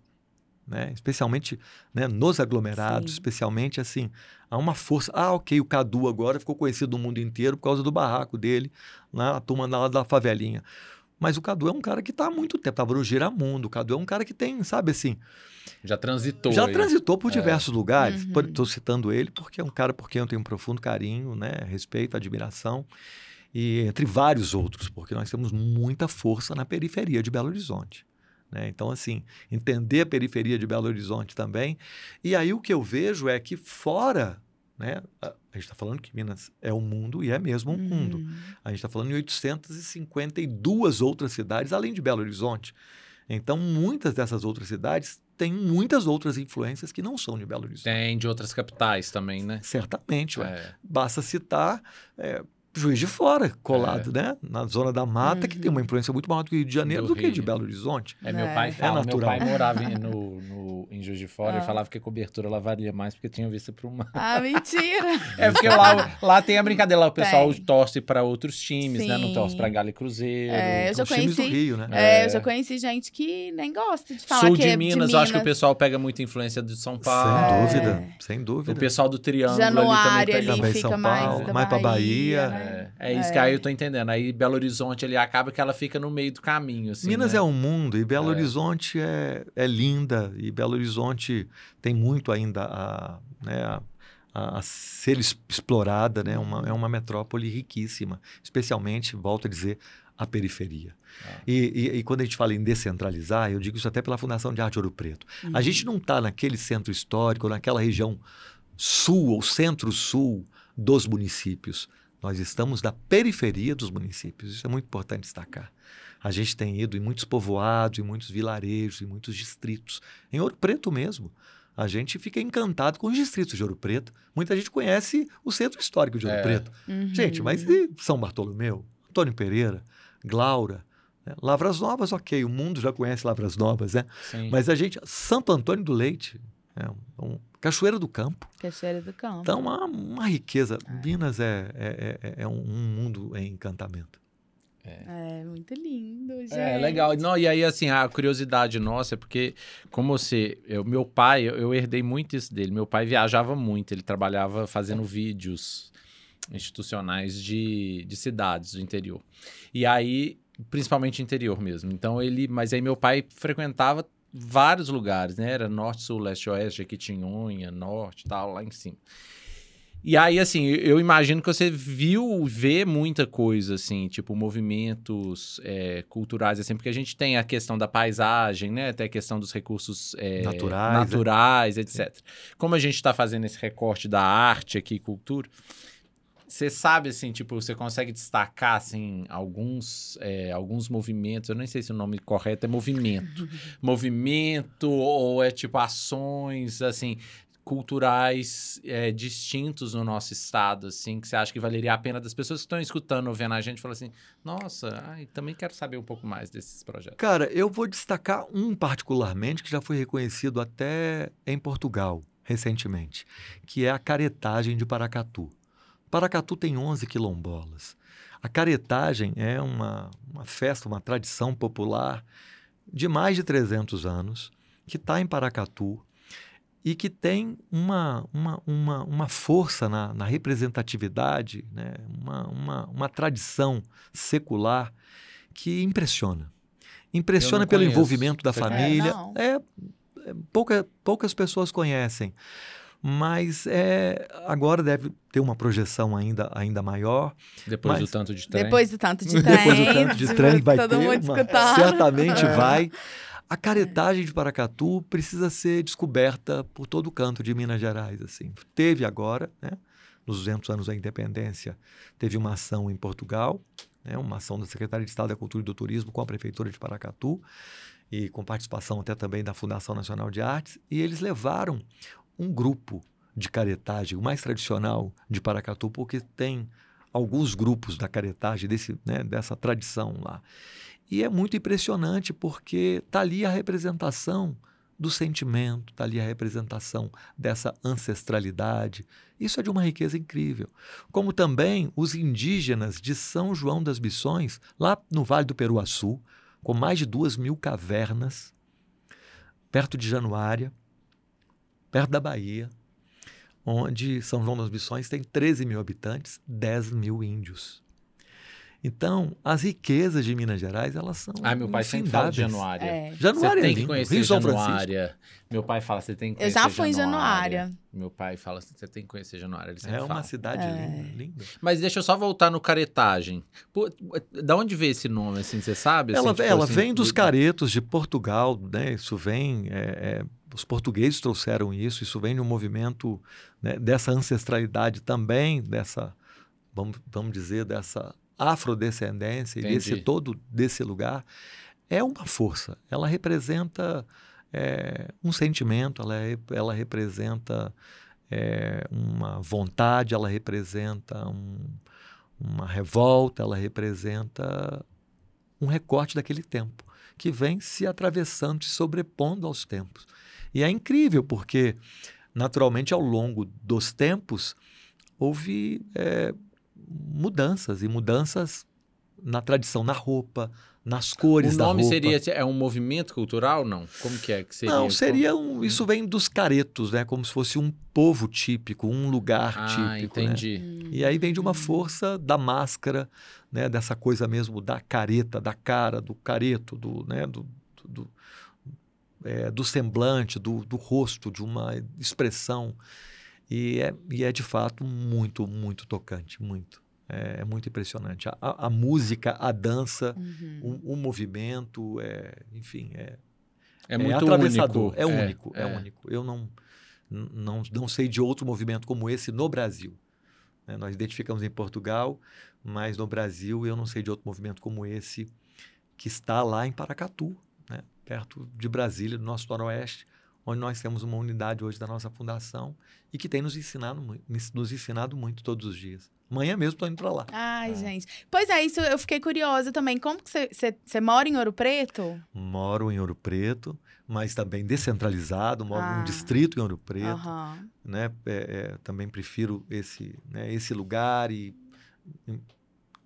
né? especialmente né, nos aglomerados, Sim. especialmente assim, há uma força. Ah, ok, o Cadu agora ficou conhecido no mundo inteiro por causa do barraco dele, na turma lá da favelinha. Mas o Cadu é um cara que está há muito tempo, estava no Giramundo. O Cadu é um cara que tem, sabe assim, Já transitou. já aí. transitou por É. diversos lugares. Uhum. Estou citando ele porque é um cara por quem eu tenho um profundo carinho, né? respeito, admiração. E entre vários outros, porque nós temos muita força na periferia de Belo Horizonte. né? Então, assim, entender a periferia de Belo Horizonte também. E aí o que eu vejo é que fora, né? A gente está falando que Minas é o mundo e é mesmo um mundo. Uhum. A gente está falando em 852 outras cidades, além de Belo Horizonte. Então, muitas dessas outras cidades têm muitas outras influências que não são de Belo Horizonte. Tem de outras capitais também, né? Certamente. É. Basta citar é, Juiz de Fora, colado, né? Na zona da mata, que tem uma influência muito maior do Rio de Janeiro Do do, que de. Belo Horizonte. É, meu É. pai É fala, meu natural. pai morava em, no, no- em Juiz de Fora Ah. e falava que a cobertura ela valia mais porque tinha vista para uma. Ah, mentira. É porque lá, lá tem a brincadeira, lá o pessoal Tem. torce para outros times, né? Não Sim. torce para Galo e Cruzeiro. É, eu já Os times do conheci- Rio, né? É, É. eu já conheci gente que nem gosta de falar Sul que de é Minas, de eu acho que o Minas. pessoal pega muita influência de São Paulo. Sem É. dúvida, sem O dúvida. pessoal do Triângulo Januário ali também ali pega. Também fica São mais Paulo, da mais pra Bahia, Bahia. Né? É, é isso que aí eu tô entendendo. Aí Belo Horizonte ali acaba que ela fica no meio do caminho, assim. Minas né? é um mundo e Belo É. Horizonte é, é linda e Belo Horizonte tem muito ainda a, né, a, a- a ser explorada, né? Uma, é uma metrópole riquíssima, especialmente, volto a dizer, a periferia. Ah. E, e- e quando a gente fala em descentralizar, eu digo isso até pela Fundação de Arte Ouro Preto. Uhum. A gente não está naquele centro histórico, naquela região sul ou centro-sul dos municípios. Nós estamos na periferia dos municípios. Isso é muito importante destacar. A gente tem ido em muitos povoados, em muitos vilarejos, em muitos distritos. Em Ouro Preto mesmo. A gente fica encantado com os distritos de Ouro Preto. Muita gente conhece o centro histórico de Ouro É. Preto. Uhum. Gente, mas e São Bartolomeu, Antônio Pereira, Glaura, né? Lavras Novas, ok, o mundo já conhece Lavras Novas, né? Sim. Mas a gente, Santo Antônio do Leite, é um- Cachoeira do Campo, Cachoeira do Campo. então uma, uma riqueza. Minas é, é, é- é um, um mundo em encantamento. É muito lindo, gente. É, legal. Não, e aí, assim, a curiosidade nossa é porque, como você. Eu, meu pai, eu, eu herdei muito isso dele. Meu pai viajava muito, ele trabalhava fazendo vídeos institucionais de, de cidades do interior. E aí, principalmente interior mesmo. Então ele. Mas aí meu pai frequentava vários lugares, né? Era norte, sul, leste, oeste, Jequitinhonha, norte tal, lá em cima. E aí, assim, eu imagino que você viu, vê muita coisa, assim, tipo, movimentos é, culturais, assim, porque a gente tem a questão da paisagem, né? Tem a questão dos recursos é, Naturais, né? naturais etc. Como a gente está fazendo esse recorte da arte aqui, cultura, você sabe, assim, tipo, você consegue destacar, assim, alguns, é, alguns movimentos, eu nem sei se o nome correto é movimento. movimento ou é, tipo, ações, assim, culturais é, distintos no nosso estado, assim, que você acha que valeria a pena das pessoas que estão escutando ou vendo a gente falar assim, nossa, ai, também quero saber um pouco mais desses projetos. Cara, eu vou destacar um particularmente que já foi reconhecido até em Portugal recentemente, que é a caretagem de Paracatu. Paracatu tem 11 quilombolas. A caretagem é uma, uma festa, uma tradição popular de mais de 300 anos, que está em Paracatu e que tem uma, uma, uma, uma força na, na representatividade, né? uma, uma, uma tradição secular que impressiona. Impressiona pelo conheço. envolvimento da Você família. É, é, pouca, poucas pessoas conhecem. Mas é, agora deve ter uma projeção ainda, ainda maior. Depois Mas- do tanto de trem. Depois do tanto de trem. Depois do tanto de trem vai todo ter, mundo uma- certamente É. vai. A caretagem de Paracatu precisa ser descoberta por todo o canto de Minas Gerais. assim. Teve agora, né, nos 200 anos da independência, teve uma ação em Portugal, né, uma ação da Secretaria de Estado da Cultura e do Turismo com a Prefeitura de Paracatu, e com participação até também da Fundação Nacional de Artes, e eles levaram um grupo de caretagem, o mais tradicional de Paracatu, porque tem alguns grupos da caretagem, desse, né, dessa tradição lá. E é muito impressionante porque está ali a representação do sentimento, está ali a representação dessa ancestralidade. Isso é de uma riqueza incrível. Como também os indígenas de São João das Missões, lá no Vale do Peruaçu, com mais de duas mil cavernas, perto de Januária, perto da Bahia, onde São João das Missões tem 13 mil habitantes, 10 mil índios. Então, as riquezas de Minas Gerais, elas são Ah, meu pai sempre fala de. Januária. É. Januária Você é tem que conhecer Rio São Francisco. Januária. Meu pai fala, você tem que Eu conhecer já fui em Januária. Meu pai fala, você tem que conhecer Januária. Ele sempre É uma fala. cidade É. linda, linda. Mas deixa eu só voltar no caretagem. Pô, da onde veio esse nome, assim, você sabe? Ela, Assim, tipo ela assim, vem dos do- caretos de Portugal, né? Isso vem. é, é, os portugueses trouxeram isso, isso vem de um movimento né, dessa ancestralidade também, dessa, vamos, vamos dizer, dessa afrodescendência e desse Entendi. todo desse lugar. É uma força. Ela representa é, um sentimento, ela, é- ela representa é, uma vontade, ela representa um- uma revolta, ela representa um recorte daquele tempo, que vem se atravessando, se sobrepondo aos tempos. E é incrível, porque, naturalmente, ao longo dos tempos, houve é, mudanças, e mudanças na tradição, na roupa, nas cores O da nome roupa. seria, é um movimento cultural, não? Como que é que seria? Não, seria um, isso vem dos caretos, né? Como se fosse um povo típico, um lugar Ah, típico. né? entendi. E aí vem de uma força da máscara, né, dessa coisa mesmo da careta, da cara, do careto, do, né, do, do, do, é, do semblante, do, do rosto, de uma expressão. E é, e é de fato muito, muito tocante, muito. É, é muito impressionante. A, a- a música, a dança, Uhum. o, o movimento, é, enfim, é, É muito atravessador, único. É único, é, único. Eu não, não, não sei de outro movimento como esse no Brasil. né? Nós identificamos em Portugal, mas no Brasil eu não sei de outro movimento como esse que está lá em Paracatu, né? perto de Brasília, do nosso noroeste, onde nós temos uma unidade hoje da nossa fundação e que tem nos ensinado, nos ensinado muito todos os dias. Amanhã mesmo estou indo para lá. Ai, Ah. gente. Pois é, isso eu fiquei curiosa também. Como que você mora em Ouro Preto? Moro em Ouro Preto, mas também descentralizado, moro Ah. num distrito em Ouro Preto. Aham. né? É, é, também prefiro esse, né, esse lugar e,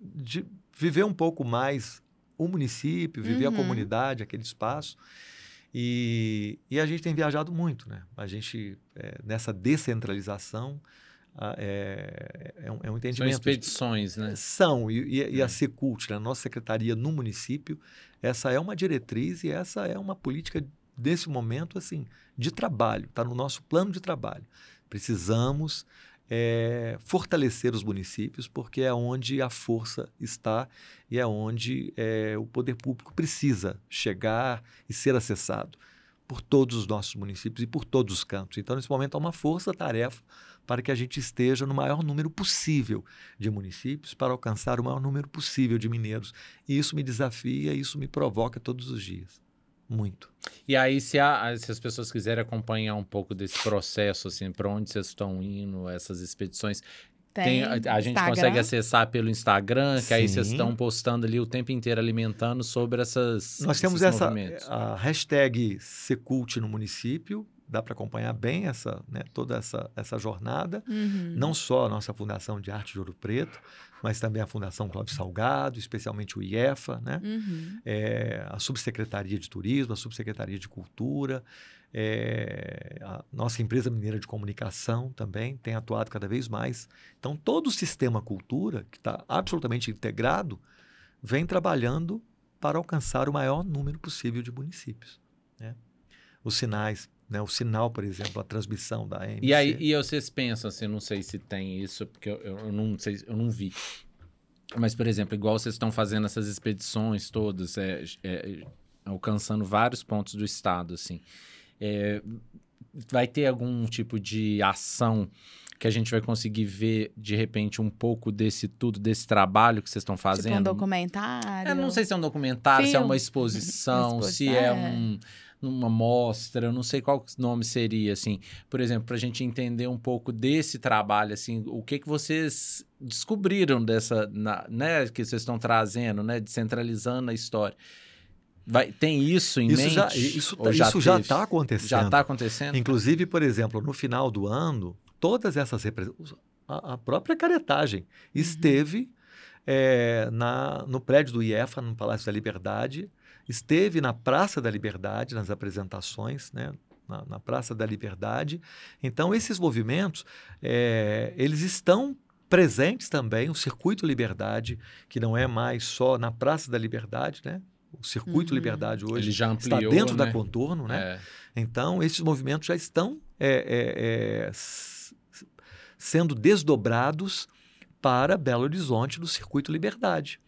de viver um pouco mais o município, viver Uhum. a comunidade, aquele espaço. E, e a gente tem viajado muito, né? A gente, é, nessa descentralização, a- é, é, um, é um São entendimento. expedições, né? São, e, e- e É. a Secult, né, a nossa secretaria no município, essa é uma diretriz e essa é uma política desse momento, assim, de trabalho, está no nosso plano de trabalho. Precisamos é, fortalecer os municípios, porque é onde a força está e é onde é, o poder público precisa chegar e ser acessado por todos os nossos municípios e por todos os cantos. Então, nesse momento, há uma força-tarefa para que a gente esteja no maior número possível de municípios para alcançar o maior número possível de mineiros. E isso me desafia, isso me provoca todos os dias. Muito. E aí, se, a- se as pessoas quiserem acompanhar um pouco desse processo, assim, para onde vocês estão indo, essas expedições, tem, a, a gente consegue acessar pelo Instagram, que aí vocês Sim. estão postando ali o tempo inteiro alimentando sobre essas Nós temos essa movimentos. a hashtag Secult no município, dá para acompanhar bem essa, né, toda essa, essa jornada. Uhum. Não só a nossa Fundação de Arte de Ouro Preto, mas também a Fundação Cláudio Salgado, especialmente o IEFA, né? Uhum. é, a Subsecretaria de Turismo, a Subsecretaria de Cultura, é, a nossa empresa mineira de comunicação também tem atuado cada vez mais. Então, todo o sistema cultura, que está absolutamente integrado, vem trabalhando para alcançar o maior número possível de municípios. né? Os sinais, né? o sinal, por exemplo, a transmissão da AMC. E aí, e vocês pensam, assim, não sei se tem isso, porque eu, eu, não sei, eu não vi. Mas, por exemplo, igual vocês estão fazendo essas expedições todas, é, é, alcançando vários pontos do estado, assim. É, vai ter algum tipo de ação que a gente vai conseguir ver, de repente, um pouco desse tudo, desse trabalho que vocês estão Tipo um fazendo? documentário. Eu não sei se é um documentário, se é uma Filme. exposição, Uma se exposição, é é. um, uma mostra, eu não sei qual nome seria, assim. Por exemplo, para a gente entender um pouco desse trabalho, assim, o que que vocês descobriram dessa, na- né, que vocês estão trazendo, né, descentralizando a história. Vai, tem isso em Isso mente? já isso já está acontecendo. Já está acontecendo? Inclusive, por exemplo, no final do ano, todas essas representações, a, a própria caretagem esteve eh, na, no prédio do IEFA, no Palácio da Liberdade, esteve na Praça da Liberdade, nas apresentações, né? Na, na Praça da Liberdade. Então, esses movimentos, é, eles estão presentes também, o Circuito Liberdade, que não é mais só na Praça da Liberdade, né? O Circuito Uhum. Liberdade hoje já está ampliou, dentro da né? Contorno, né? É. Então, esses movimentos já estão é, é, sendo desdobrados para Belo Horizonte do Circuito Liberdade.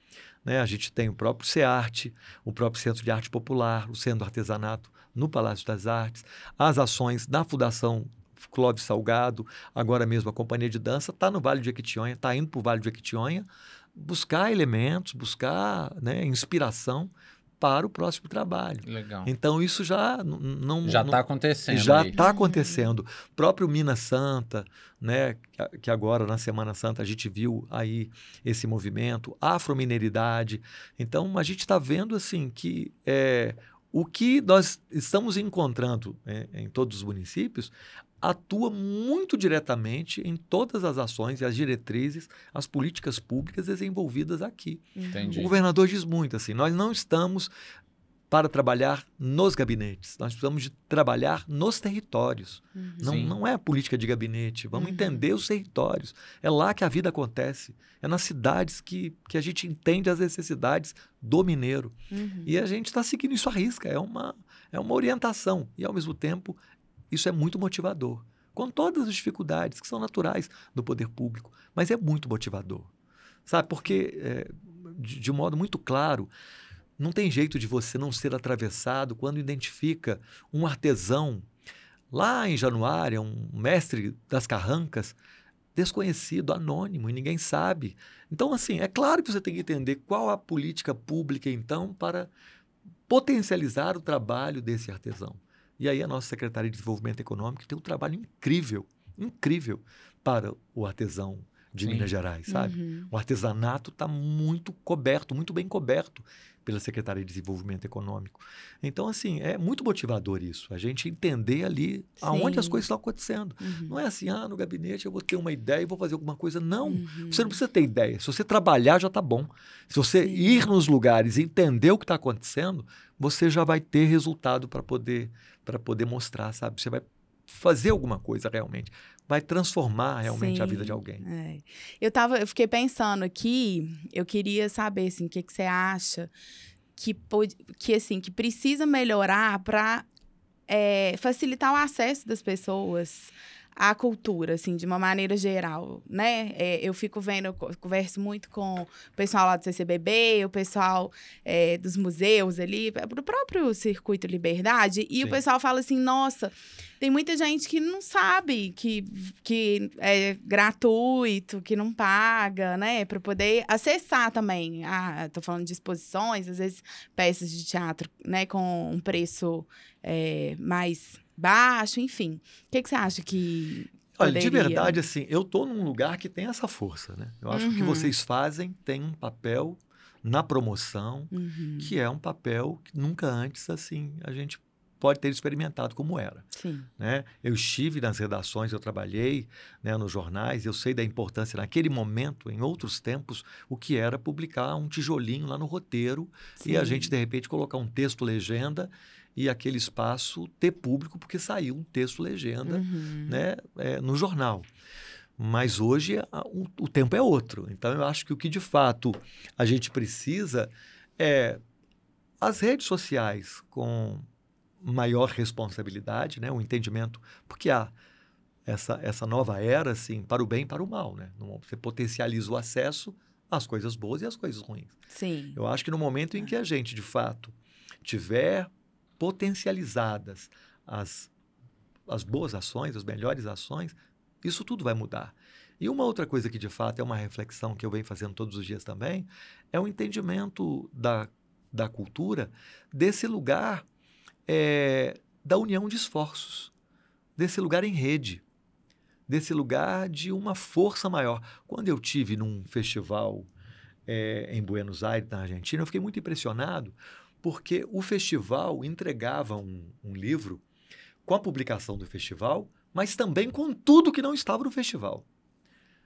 Né? A gente tem o próprio CEARTE, o próprio Centro de Arte Popular, o Centro do Artesanato no Palácio das Artes, as ações da Fundação Clóvis Salgado, agora mesmo a Companhia de Dança está no Vale do Jequitinhonha, está indo para o Vale do Jequitinhonha buscar elementos, buscar né, inspiração para o próximo trabalho. Legal. Então isso já não Já está acontecendo. já está acontecendo. Próprio Minas Santa, né, que agora na Semana Santa a gente viu aí esse movimento, afromineridade. Então a gente está vendo assim que é, o que nós estamos encontrando é, em todos os municípios atua muito diretamente em todas as ações e as diretrizes, as políticas públicas desenvolvidas aqui. Entendi. O governador diz muito assim: nós não estamos para trabalhar nos gabinetes, nós precisamos de trabalhar nos territórios. Não, Sim. não é a política de gabinete, vamos Uhum. entender os territórios. É lá que a vida acontece, é nas cidades que, que a gente entende as necessidades do mineiro. Uhum. E a gente está seguindo isso à risca, é uma, é uma orientação. E, ao mesmo tempo, isso é muito motivador. Com todas as dificuldades que são naturais do poder público, mas é muito motivador. Sabe, porque, é, de, de modo muito claro, não tem jeito de você não ser atravessado quando identifica um artesão lá em Januária, um mestre das carrancas, desconhecido, anônimo, e ninguém sabe. Então, assim, é claro que você tem que entender qual a política pública, então, para potencializar o trabalho desse artesão. E aí a nossa Secretaria de Desenvolvimento Econômico tem um trabalho incrível, incrível para o artesão de Sim. Minas Gerais, sabe? Uhum. O artesanato está muito coberto, muito bem coberto pela Secretaria de Desenvolvimento Econômico. Então, assim, é muito motivador isso, a gente entender ali aonde as Sim. coisas estão acontecendo. Uhum. Não é assim, ah, no gabinete eu vou ter uma ideia e vou fazer alguma coisa. Não, Uhum. você não precisa ter ideia. Se você trabalhar, já está bom. Se você Sim. ir nos lugares e entender o que está acontecendo, você já vai ter resultado para poder, para poder mostrar, sabe? Você vai fazer alguma coisa realmente. Vai transformar realmente a vida de Sim. alguém. É. Eu tava, eu fiquei pensando aqui, eu queria saber assim, o que, que você acha que pode, que assim, que precisa melhorar para facilitar o acesso das pessoas à cultura, assim, de uma maneira geral, né? É, eu fico vendo, eu co- converso muito com o pessoal lá do CCBB, o pessoal é, dos museus ali, do próprio Circuito Liberdade, e Sim. o pessoal fala assim, nossa, tem muita gente que não sabe que, que é gratuito, que não paga, né? Para poder acessar também. Ah, tô falando de exposições, às vezes peças de teatro, né? Com um preço é, mais baixo, enfim. O que, que você acha que. Olha, de poderia? verdade, assim, eu estou num lugar que tem essa força, né? Eu acho que o que Uhum. vocês fazem tem um papel na promoção Uhum, que é um papel que nunca antes, assim, a gente pode ter experimentado como era. Sim. né? Eu estive nas redações, eu trabalhei né, nos jornais, eu sei da importância naquele momento, em outros tempos, o que era publicar um tijolinho lá no roteiro e a sim. gente, de repente, colocar um texto legenda e aquele espaço ter público porque saiu um texto legenda Uhum. né, é, no jornal. Mas hoje a- o, o tempo é outro. Então eu acho que o que de fato a gente precisa é as redes sociais com maior responsabilidade, né, o entendimento, porque há essa, essa nova era assim para o bem e para o mal, né? Você potencializa o acesso às coisas boas e às coisas ruins. Sim. Eu acho que no momento em que a gente, de fato, tiver potencializadas as, as boas ações, as melhores ações, isso tudo vai mudar. E uma outra coisa que, de fato, é uma reflexão que eu venho fazendo todos os dias também, é o entendimento da, da cultura desse lugar eh, da união de esforços, desse lugar em rede, desse lugar de uma força maior. Quando eu tive num festival eh, em Buenos Aires, na Argentina, eu fiquei muito impressionado porque o festival entregava um, um livro com a publicação do festival, mas também com tudo que não estava no festival.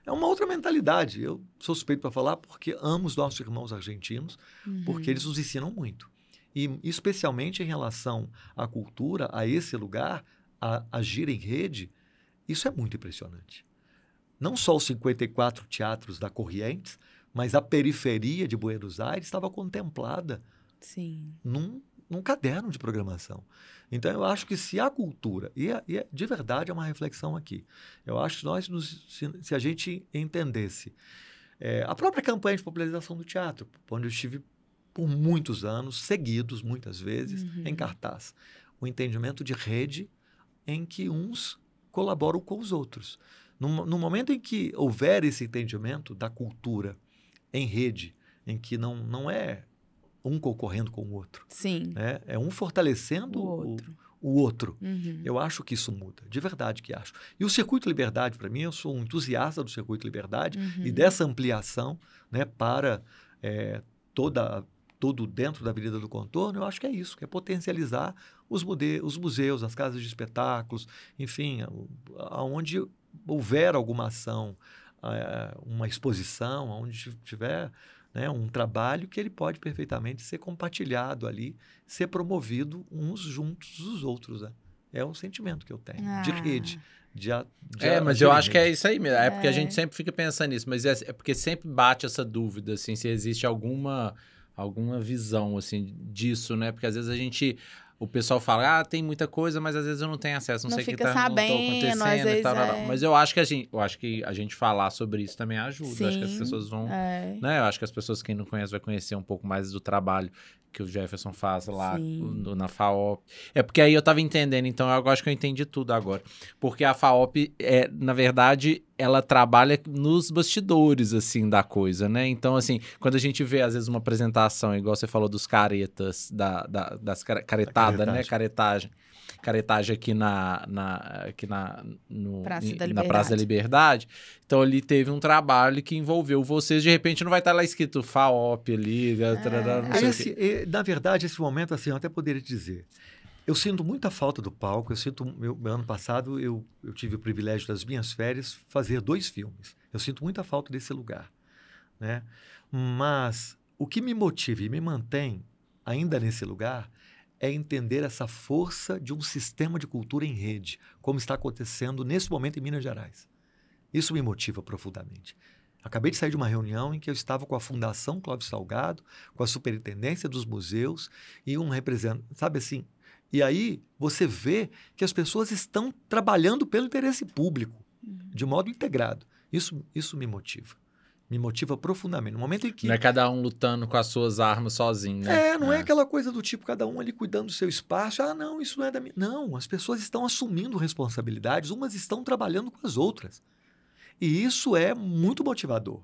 É uma outra mentalidade. Eu sou suspeito para falar porque amo os nossos irmãos argentinos, Uhum. porque eles nos ensinam muito. E especialmente em relação à cultura, a esse lugar, a agir em rede, isso é muito impressionante. Não só os 54 teatros da Corrientes, mas a periferia de Buenos Aires estava contemplada Sim. num, num caderno de programação. Então, eu acho que se a cultura, e, é- e é- de verdade é uma reflexão aqui, eu acho que nós, nos, se, se a gente entendesse é, a própria campanha de popularização do teatro, onde eu estive por muitos anos, seguidos, muitas vezes, Uhum. em cartaz, o entendimento de rede em que uns colaboram com os outros. No, no momento em que houver esse entendimento da cultura em rede, em que não, não é um concorrendo com o outro, Sim. né? é um fortalecendo O o outro. o outro. Uhum. Eu acho que isso muda, de verdade que acho. E o Circuito Liberdade, para mim, eu sou um entusiasta do Circuito Liberdade Uhum. e dessa ampliação né, para é, toda tudo dentro da Avenida do Contorno, eu acho que é isso, que é potencializar os, os museus, as casas de espetáculos, enfim, aonde houver alguma ação, eh, uma exposição, onde tiver né, um trabalho que ele pode perfeitamente ser compartilhado ali, ser promovido uns juntos dos outros. Né? É um sentimento que eu tenho, de Ah. rede. De, a- de É, mas de eu acho que é rede. isso aí mesmo. É, porque a É. gente sempre fica pensando nisso, mas é, é porque sempre bate essa dúvida, assim, se existe alguma, alguma visão, assim, disso, né? Porque às vezes a gente. O pessoal fala, ah, tem muita coisa, mas às vezes eu não tenho acesso, não, Não sei o que tá, não sabendo, acontecendo às e vezes tal, é. Mas eu acho que a gente, eu acho que a gente falar sobre isso também ajuda. Acho que as Sim, pessoas vão. É. Né? Eu acho que as pessoas, quem não conhece, vai conhecer um pouco mais do trabalho que o Jefferson faz lá no- na FAOP. É porque aí eu tava entendendo, então eu acho que eu entendi tudo agora. Porque a FAOP, é, na verdade, ela trabalha nos bastidores, assim, da coisa, né? Então, assim, quando a gente vê, às vezes, uma apresentação, igual você falou dos caretas, da, da- das care- caretada, né? caretagem. Caretagem. Aqui na, na, aqui na, no, Praça em- da na Praça da Liberdade. Então, ali teve um trabalho que envolveu vocês. De repente, não vai estar lá escrito FAOP ali, tarará, não Aí, sei o assim, quê. na verdade, esse momento, assim, eu até poderia te dizer. Eu sinto muita falta do palco. Eu sinto. Meu, meu ano passado, eu, eu tive o privilégio das minhas férias fazer dois filmes. Eu sinto muita falta desse lugar. Né? Mas o que me motiva e me mantém ainda nesse lugar é entender essa força de um sistema de cultura em rede, como está acontecendo nesse momento em Minas Gerais. Isso me motiva profundamente. Acabei de sair de uma reunião em que eu estava com a Fundação Clóvis Salgado, com a Superintendência dos Museus e um representante, sabe assim? E aí você vê que as pessoas estão trabalhando pelo interesse público, de modo integrado. Isso, isso me motiva. Me motiva profundamente. No momento em que. Não é cada um lutando com as suas armas sozinho, né? É, não é. aquela coisa do tipo, cada um ali cuidando do seu espaço. Ah, não, isso não é da minha. Não, as pessoas estão assumindo responsabilidades, umas estão trabalhando com as outras. E isso é muito motivador.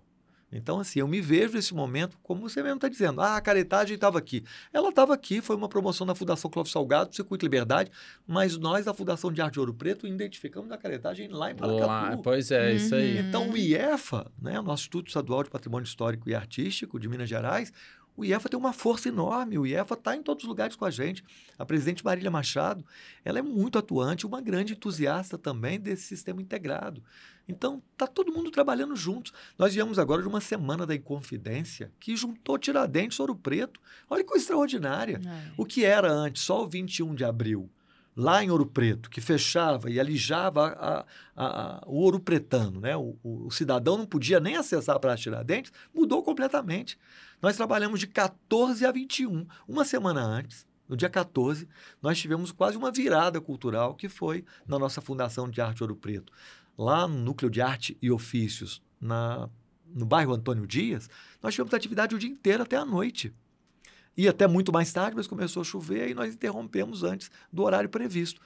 Então, assim, eu me vejo nesse momento, como você mesmo está dizendo, ah, a caretagem estava aqui. Ela estava aqui, foi uma promoção da Fundação Clóvis Salgado, do Circuito Liberdade, mas nós, da Fundação de Arte de Ouro Preto, identificamos a caretagem lá em Paracatu. Pois é, isso aí. Uhum. Então, o IEFA, né, o nosso Instituto Estadual de Patrimônio Histórico e Artístico de Minas Gerais, o IEFA tem uma força enorme, o IEFA está em todos os lugares com a gente. A presidente Marília Machado, ela é muito atuante, uma grande entusiasta também desse sistema integrado. Então, está todo mundo trabalhando juntos. Nós viemos agora de uma semana da Inconfidência, que juntou Tiradentes Ouro Preto. Olha que coisa extraordinária. É. O que era antes, só o 21 de abril, lá em Ouro Preto, que fechava e alijava a- a- a- o ouro pretano, né? O, o- o cidadão não podia nem acessar a Praça Tiradentes, mudou completamente. Nós trabalhamos de 14 a 21. Uma semana antes, no dia 14, nós tivemos quase uma virada cultural, que foi na nossa Fundação de Arte Ouro Preto. Lá no Núcleo de Arte e Ofícios, na, no bairro Antônio Dias, nós tivemos atividade o dia inteiro até a noite. Ia até muito mais tarde, mas começou a chover e nós interrompemos antes do horário previsto.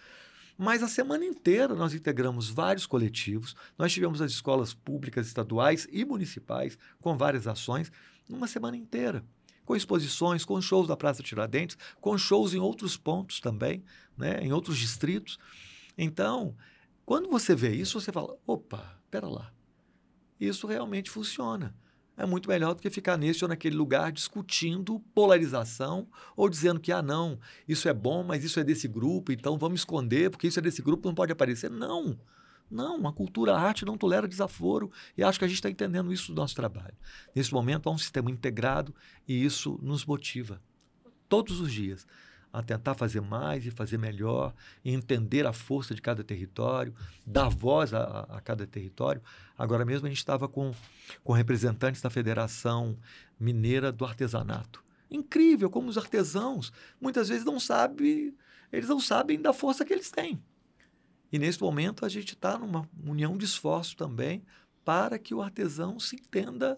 Mas a semana inteira nós integramos vários coletivos, nós tivemos as escolas públicas estaduais e municipais com várias ações, numa semana inteira. Com exposições, com shows da Praça Tiradentes, com shows em outros pontos também, né, em outros distritos. Então, quando você vê isso, você fala: opa, pera lá, isso realmente funciona. É muito melhor do que ficar nesse ou naquele lugar discutindo polarização ou dizendo que, ah, não, isso é bom, mas isso é desse grupo, então vamos esconder, porque isso é desse grupo, não pode aparecer. Não, não, a cultura, a arte não tolera desaforo e acho que a gente está entendendo isso do nosso trabalho. Nesse momento há um sistema integrado e isso nos motiva todos os dias a tentar fazer mais e fazer melhor, e entender a força de cada território, dar voz a, a- a cada território. Agora mesmo a gente estava com, com representantes da Federação Mineira do Artesanato. Incrível como os artesãos muitas vezes não sabem, eles não sabem da força que eles têm. E nesse momento a gente está numa união de esforço também para que o artesão se entenda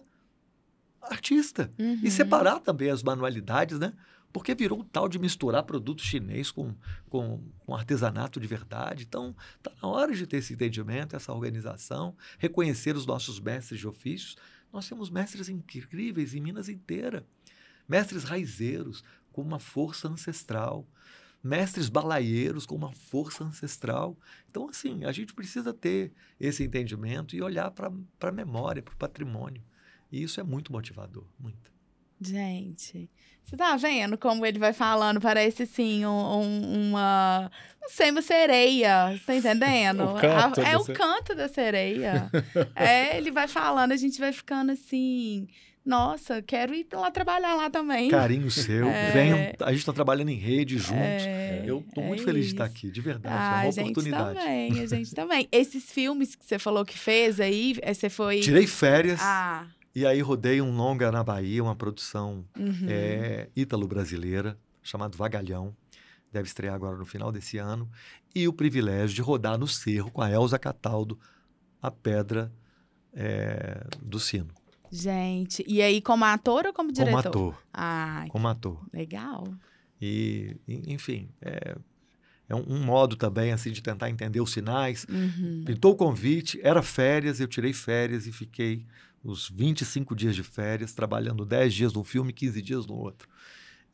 artista. Uhum. E separar também as manualidades, né? Porque virou um tal de misturar produto chinês com, com, com artesanato de verdade. Então, está na hora de ter esse entendimento, essa organização, reconhecer os nossos mestres de ofícios. Nós temos mestres incríveis em Minas inteira. Mestres raizeiros, com uma força ancestral. Mestres balaieiros, com uma força ancestral. Então, assim, a gente precisa ter esse entendimento e olhar para a memória, para o patrimônio. E isso é muito motivador, muito. Gente, você tá vendo como ele vai falando? Parece assim, um, um- uma. Não sei, uma sereia. Você tá entendendo? O canto A- é o se- canto da sereia. é, ele vai falando, a gente vai ficando assim. Nossa, quero ir lá trabalhar lá também. Carinho seu. É. Venham, a gente está trabalhando em rede juntos. É, Eu estou é muito feliz de estar isso. aqui, de verdade. Ah, é a uma gente oportunidade. também, a gente também. Esses filmes que você falou que fez aí, eh, você foi. Tirei férias Ah, e aí rodei um longa na Bahia, uma produção uhum. é, ítalo-brasileira, chamado Vagalhão. Deve estrear agora no final desse ano. E o privilégio de rodar no Cerro com a Elza Cataldo, a Pedra é, do Sino. Gente, e aí como ator ou como diretor? Como ator. Ah, Como ator. legal. E, enfim, é, é um, um modo também assim de tentar entender os sinais. Uhum. Pintou o convite, era férias, eu tirei férias e fiquei os 25 dias de férias, trabalhando 10 dias num filme, 15 dias no outro.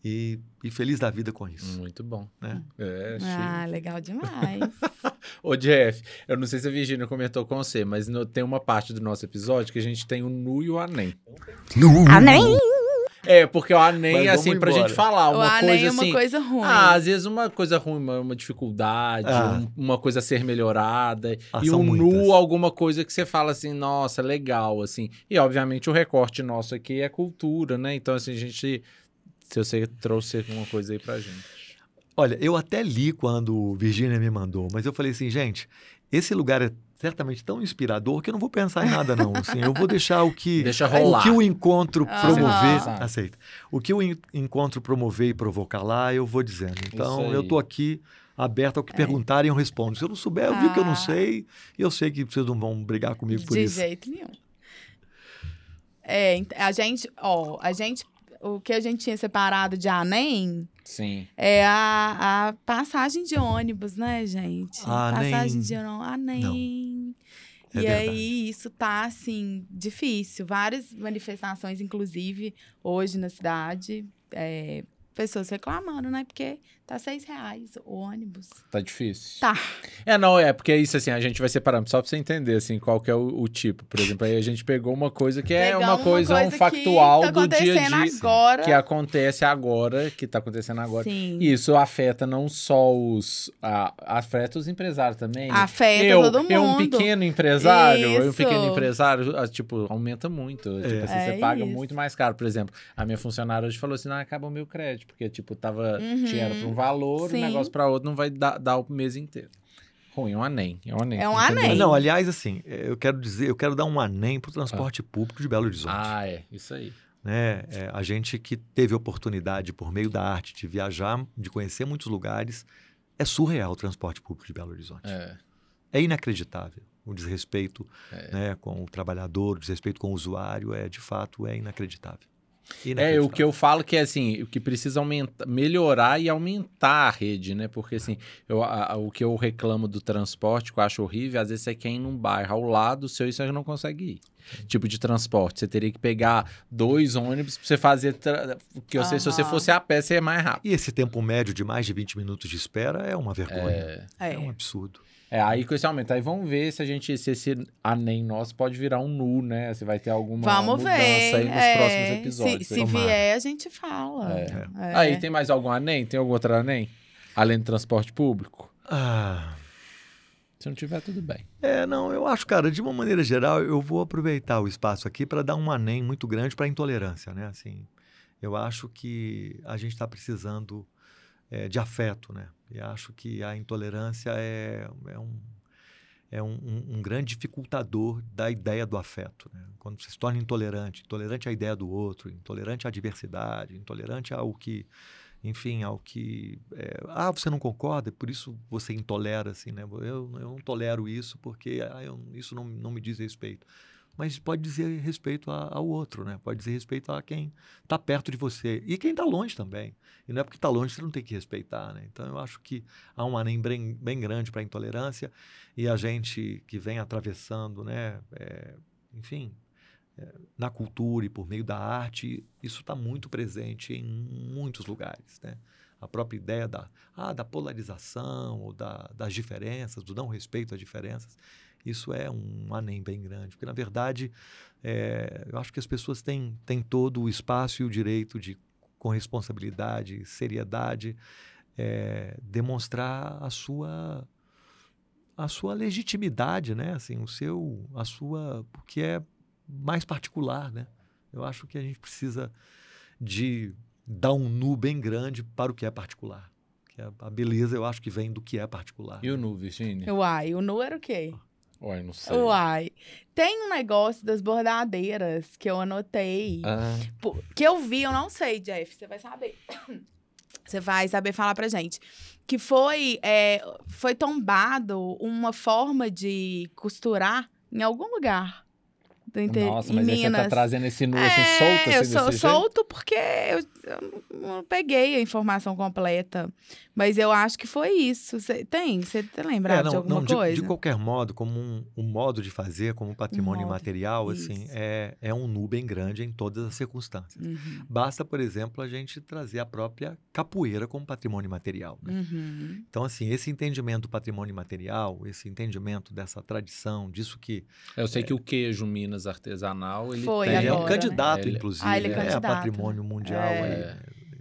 E, e feliz da vida com isso. Muito bom. Né? É, Ah, legal demais. Ô, Jeff, eu não sei se a Virginia comentou com você, mas no- tem uma parte do nosso episódio que a gente tem o nu e o anem. Amém? É, porque o anem, assim, pra embora. gente falar o uma Anem coisa é uma assim... coisa ruim. Ah, às vezes uma coisa ruim, uma, uma dificuldade, Ah. um- uma coisa a ser melhorada. Ah, e o nu, alguma coisa que você fala assim, nossa, legal, assim. E, obviamente, o recorte nosso aqui é cultura, né? Então, assim, a gente... Se você trouxe alguma coisa aí pra gente. Olha, eu até li quando Virgínia me mandou, mas eu falei assim, gente, esse lugar é certamente tão inspirador que eu não vou pensar em nada, não. Assim, eu vou deixar o que, Deixa o, rolar. que o encontro Aham. promover. Aceita. O que o en- encontro promover e provocar lá, eu vou dizendo. Então, eu tô aqui aberto ao que perguntarem, eu respondo. Se eu não souber, eu digo que eu não Ah. sei, e eu sei que vocês não vão brigar comigo por de isso. jeito nenhum. É, a gente, ó, a gente, o que a gente tinha separado de ANEM Sim. é a, a passagem de ônibus, né, gente? Ah, passagem nem- de ônibus, ANEM. É e verdade. aí, isso tá, assim, difícil. Várias manifestações, inclusive, hoje na cidade, é, pessoas reclamando, né? Porque tá seis reais o ônibus. Tá difícil. Tá. É, não, é, porque é isso, assim, a gente vai separando, só pra você entender, assim, qual que é o, o tipo. Por exemplo, aí a gente pegou uma coisa que é Pegamos uma coisa, um que factual tá do dia a acontecendo dia. agora. Que acontece agora, que tá acontecendo agora. Sim. E isso afeta não só os. A, afeta os empresários também. Afeta eu, todo mundo. eu, um pequeno empresário, eu, um Isso. pequeno empresário, ah, tipo, aumenta muito. Tipo assim, É você paga isso. muito mais caro. Por exemplo, a minha funcionária hoje falou assim: não, acaba o meu crédito, porque, tipo, tava. Uhum. Tinha era pra um valor, Sim. um negócio pra outro, não vai dar, dar o mês inteiro. Ruim, é um anem. É um anem. É um entendeu? anem. Não, aliás, assim, eu quero dizer, eu quero dar um anem para o transporte público de Belo Horizonte. Ah, é. Isso aí. né? É, a gente que teve oportunidade, por meio da arte, de viajar, de conhecer muitos lugares, é surreal o transporte público de Belo Horizonte. É. É, inacreditável. O desrespeito É. né, com o trabalhador, o desrespeito com o usuário, é de fato é inacreditável. É, o que eu falo que é assim, o que precisa aumentar, melhorar e aumentar a rede, né? Porque assim, eu, a- a- o que eu reclamo do transporte, que eu acho horrível, às vezes você quer ir num bairro ao lado seu e você não consegue ir. Tipo de transporte, você teria que pegar dois ônibus pra você fazer. Tra... Que eu sei, se você fosse a pé, você é mais rápido. E esse tempo médio de mais de 20 minutos de espera é uma vergonha. É, É, É. um absurdo. É, aí com esse aumento, aí vamos ver se a gente, se esse ANEM nosso pode virar um nu, né? Se vai ter alguma Vamos mudança ver. aí nos é, próximos episódios. Se, se vier, a gente fala. É. É. Aí, tem mais algum ANEM? Tem algum outro ANEM? Além do transporte público? Ah, Se não tiver, tudo bem. é, não, eu acho, cara, de uma maneira geral, eu vou aproveitar o espaço aqui para dar um anem muito grande para a intolerância, né? Assim, Eu acho que a gente está precisando é, de afeto, né? E acho que a intolerância é, é, um, é um, um, um grande dificultador da ideia do afeto. Né? Quando você se torna intolerante, intolerante à ideia do outro, intolerante à diversidade, intolerante ao que enfim, ao que. É, ah, você não concorda, por isso você intolera, assim, né? Eu, eu não tolero isso porque ah, eu, isso não, não me diz respeito. Mas pode dizer respeito a, ao outro, né? Pode dizer respeito a quem está perto de você e quem está longe também. E não é porque está longe você não tem que respeitar, né? Então eu acho que há um aném bem, bem grande para a intolerância e a gente que vem atravessando, né? É, enfim, na cultura e por meio da arte, isso está muito presente em muitos lugares. Né? A própria ideia da, ah, da polarização, ou da, das diferenças, do não respeito às diferenças, isso é um anem bem grande. Porque, na verdade, é, eu acho que as pessoas têm, têm todo o espaço e o direito de, com responsabilidade, seriedade, é, demonstrar a sua a sua legitimidade, né? Assim, o seu, a sua, porque é mais particular, né? Eu acho que a gente precisa de dar um nu bem grande para o que é particular. Que é a beleza, eu acho que vem do que é particular. E o nu, Virginia? Uai, o nu era o quê? Uai, não sei. Uai. Tem um negócio das bordadeiras que eu anotei. Ah, Que eu vi, eu não sei, Jeff. Você vai saber. Você vai saber falar pra gente. Que foi, é, foi tombado uma forma de costurar em algum lugar. Do inter... nossa, em mas aí você tá trazendo esse nu assim, É, solto, eu assim, sou desse jeito? solto porque eu, eu não peguei a informação completa. Mas eu acho que foi isso. Cê, tem? Você tá lembrado É, não, de alguma não, de- coisa? De, qualquer modo, como um, um modo de fazer, como um patrimônio material, assim, é, é um nu bem grande em todas as circunstâncias. Uhum, Basta, por exemplo, a gente trazer a própria capoeira como patrimônio material. né? uhum. Então, assim, esse entendimento do patrimônio material, esse entendimento dessa tradição, disso que Eu sei que o queijo Minas artesanal, ele Foi tem... ele é um agora, né? candidato, Ele- inclusive, Ah, ele é né, a candidato, patrimônio mundial. É.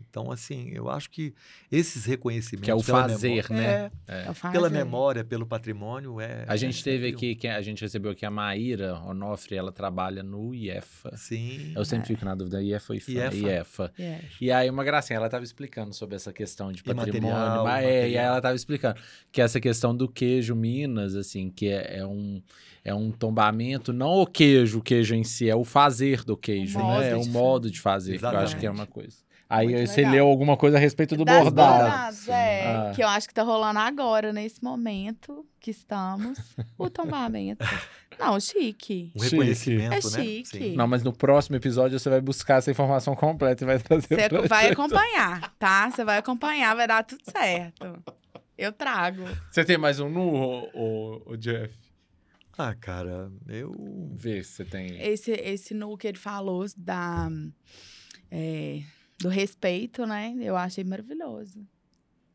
Então, assim, eu acho que esses reconhecimentos... Que é o fazer, memória- né? É, É o fazer. pela memória, pelo patrimônio, é... A gente é teve sempre aqui, que a gente recebeu aqui a Maíra Onofre, ela trabalha no IEFA. Sim. Eu sempre fico na dúvida, IEFA IFA? IEFA. IEFA. É. E aí, uma gracinha, ela estava explicando sobre essa questão de patrimônio. Imaterial, mas, é, e aí material. ela estava explicando que essa questão do queijo Minas, assim, que é, é um, é um tombamento, não o queijo, o queijo em si, é o fazer do queijo, O né? É o modo de fazer, que eu acho que é uma coisa. Aí Muito você legal. leu alguma coisa a respeito do Das bordado. bordadas, é. Ah. Que eu acho que tá rolando agora, nesse momento que estamos. o tombamento. Não, chique. Um reconhecimento, É né? chique. Sim. Não, mas no próximo episódio você vai buscar essa informação completa e vai trazer Você pra vai gente. acompanhar, tá? Você vai acompanhar, vai dar tudo certo. Eu trago. Você tem mais um nu, o, o, Jeff? Ah, cara, eu... Vê se você tem. Esse, esse nu que ele falou da, é, do respeito, né? Eu achei maravilhoso.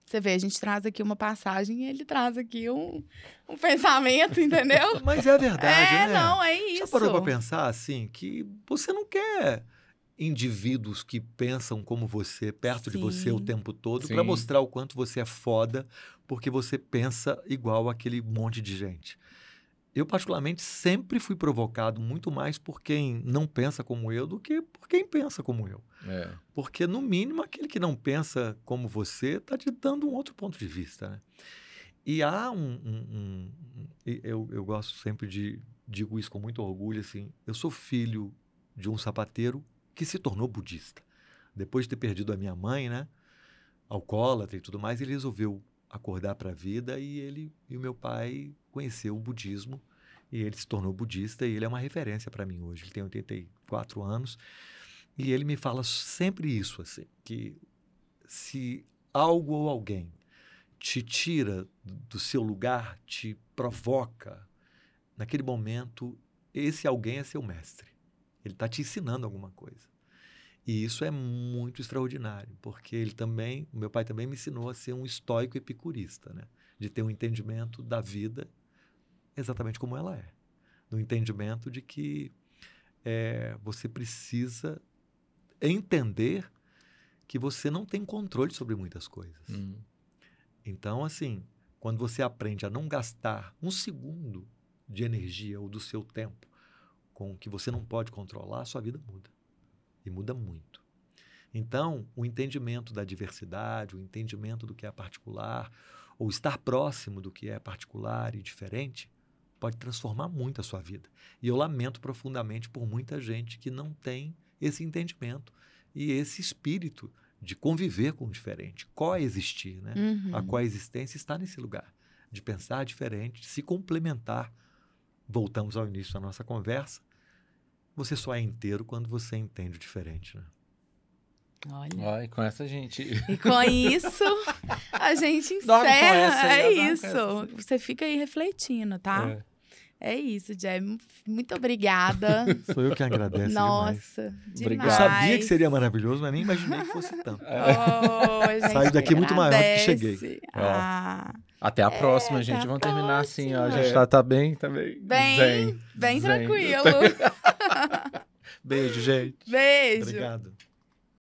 Você vê, a gente traz aqui uma passagem e ele traz aqui um, um pensamento, entendeu? Mas é a verdade, é, né? não, é isso. Já parou pra pensar, assim, que você não quer indivíduos que pensam como você, perto de você o Sim. tempo todo, Sim. para mostrar o quanto você é foda, porque você pensa igual aquele monte de gente. Eu, particularmente, sempre fui provocado muito mais por quem não pensa como eu do que por quem pensa como eu. É. Porque, no mínimo, aquele que não pensa como você está te dando um outro ponto de vista. Né? E há um. um- um- eu, eu gosto sempre de. Digo isso com muito orgulho, assim. Eu sou filho de um sapateiro que se tornou budista. Depois de ter perdido a minha mãe, né? Alcoólatra e tudo mais, ele resolveu acordar para a vida e ele e o meu pai conheceu o budismo e ele se tornou budista e ele é uma referência para mim hoje. Ele tem 84 anos e ele me fala sempre isso, assim, que se algo ou alguém te tira do seu lugar, te provoca, naquele momento, esse alguém é seu mestre. Ele está te ensinando alguma coisa. E isso é muito extraordinário, porque ele também, meu pai também me ensinou a ser um estoico epicurista, né? De ter um entendimento da vida exatamente como ela é. No entendimento de que é, você precisa entender que você não tem controle sobre muitas coisas. Hum. Então, assim, quando você aprende a não gastar um segundo de energia ou do seu tempo com o que você não pode controlar, a sua vida muda. E muda muito. Então, o entendimento da diversidade, o entendimento do que é particular, ou estar próximo do que é particular e diferente, pode transformar muito a sua vida. E eu lamento profundamente por muita gente que não tem esse entendimento e esse espírito de conviver com o diferente, coexistir, né? Uhum. A coexistência está nesse lugar, de pensar diferente, de se complementar. Voltamos ao início da nossa conversa. Você só é inteiro quando você entende o diferente, né? Olha. Olha, com essa gente. E com isso, a gente encerra. aí, é isso. essa. Você fica aí refletindo, tá? É. É, isso, Jé. Muito obrigada. Sou eu que agradeço demais. Nossa, Obrigado. Eu sabia que seria maravilhoso, mas nem imaginei que fosse tanto. Oh, a gente Saio daqui muito maior do que cheguei. agradece. Ah, Até a próxima, É, gente. Vamos terminar assim, ó. A próxima. gente tá, tá bem, tá bem. bem, Zen. bem Zen. tranquilo. Beijo, gente. Beijo. Obrigado.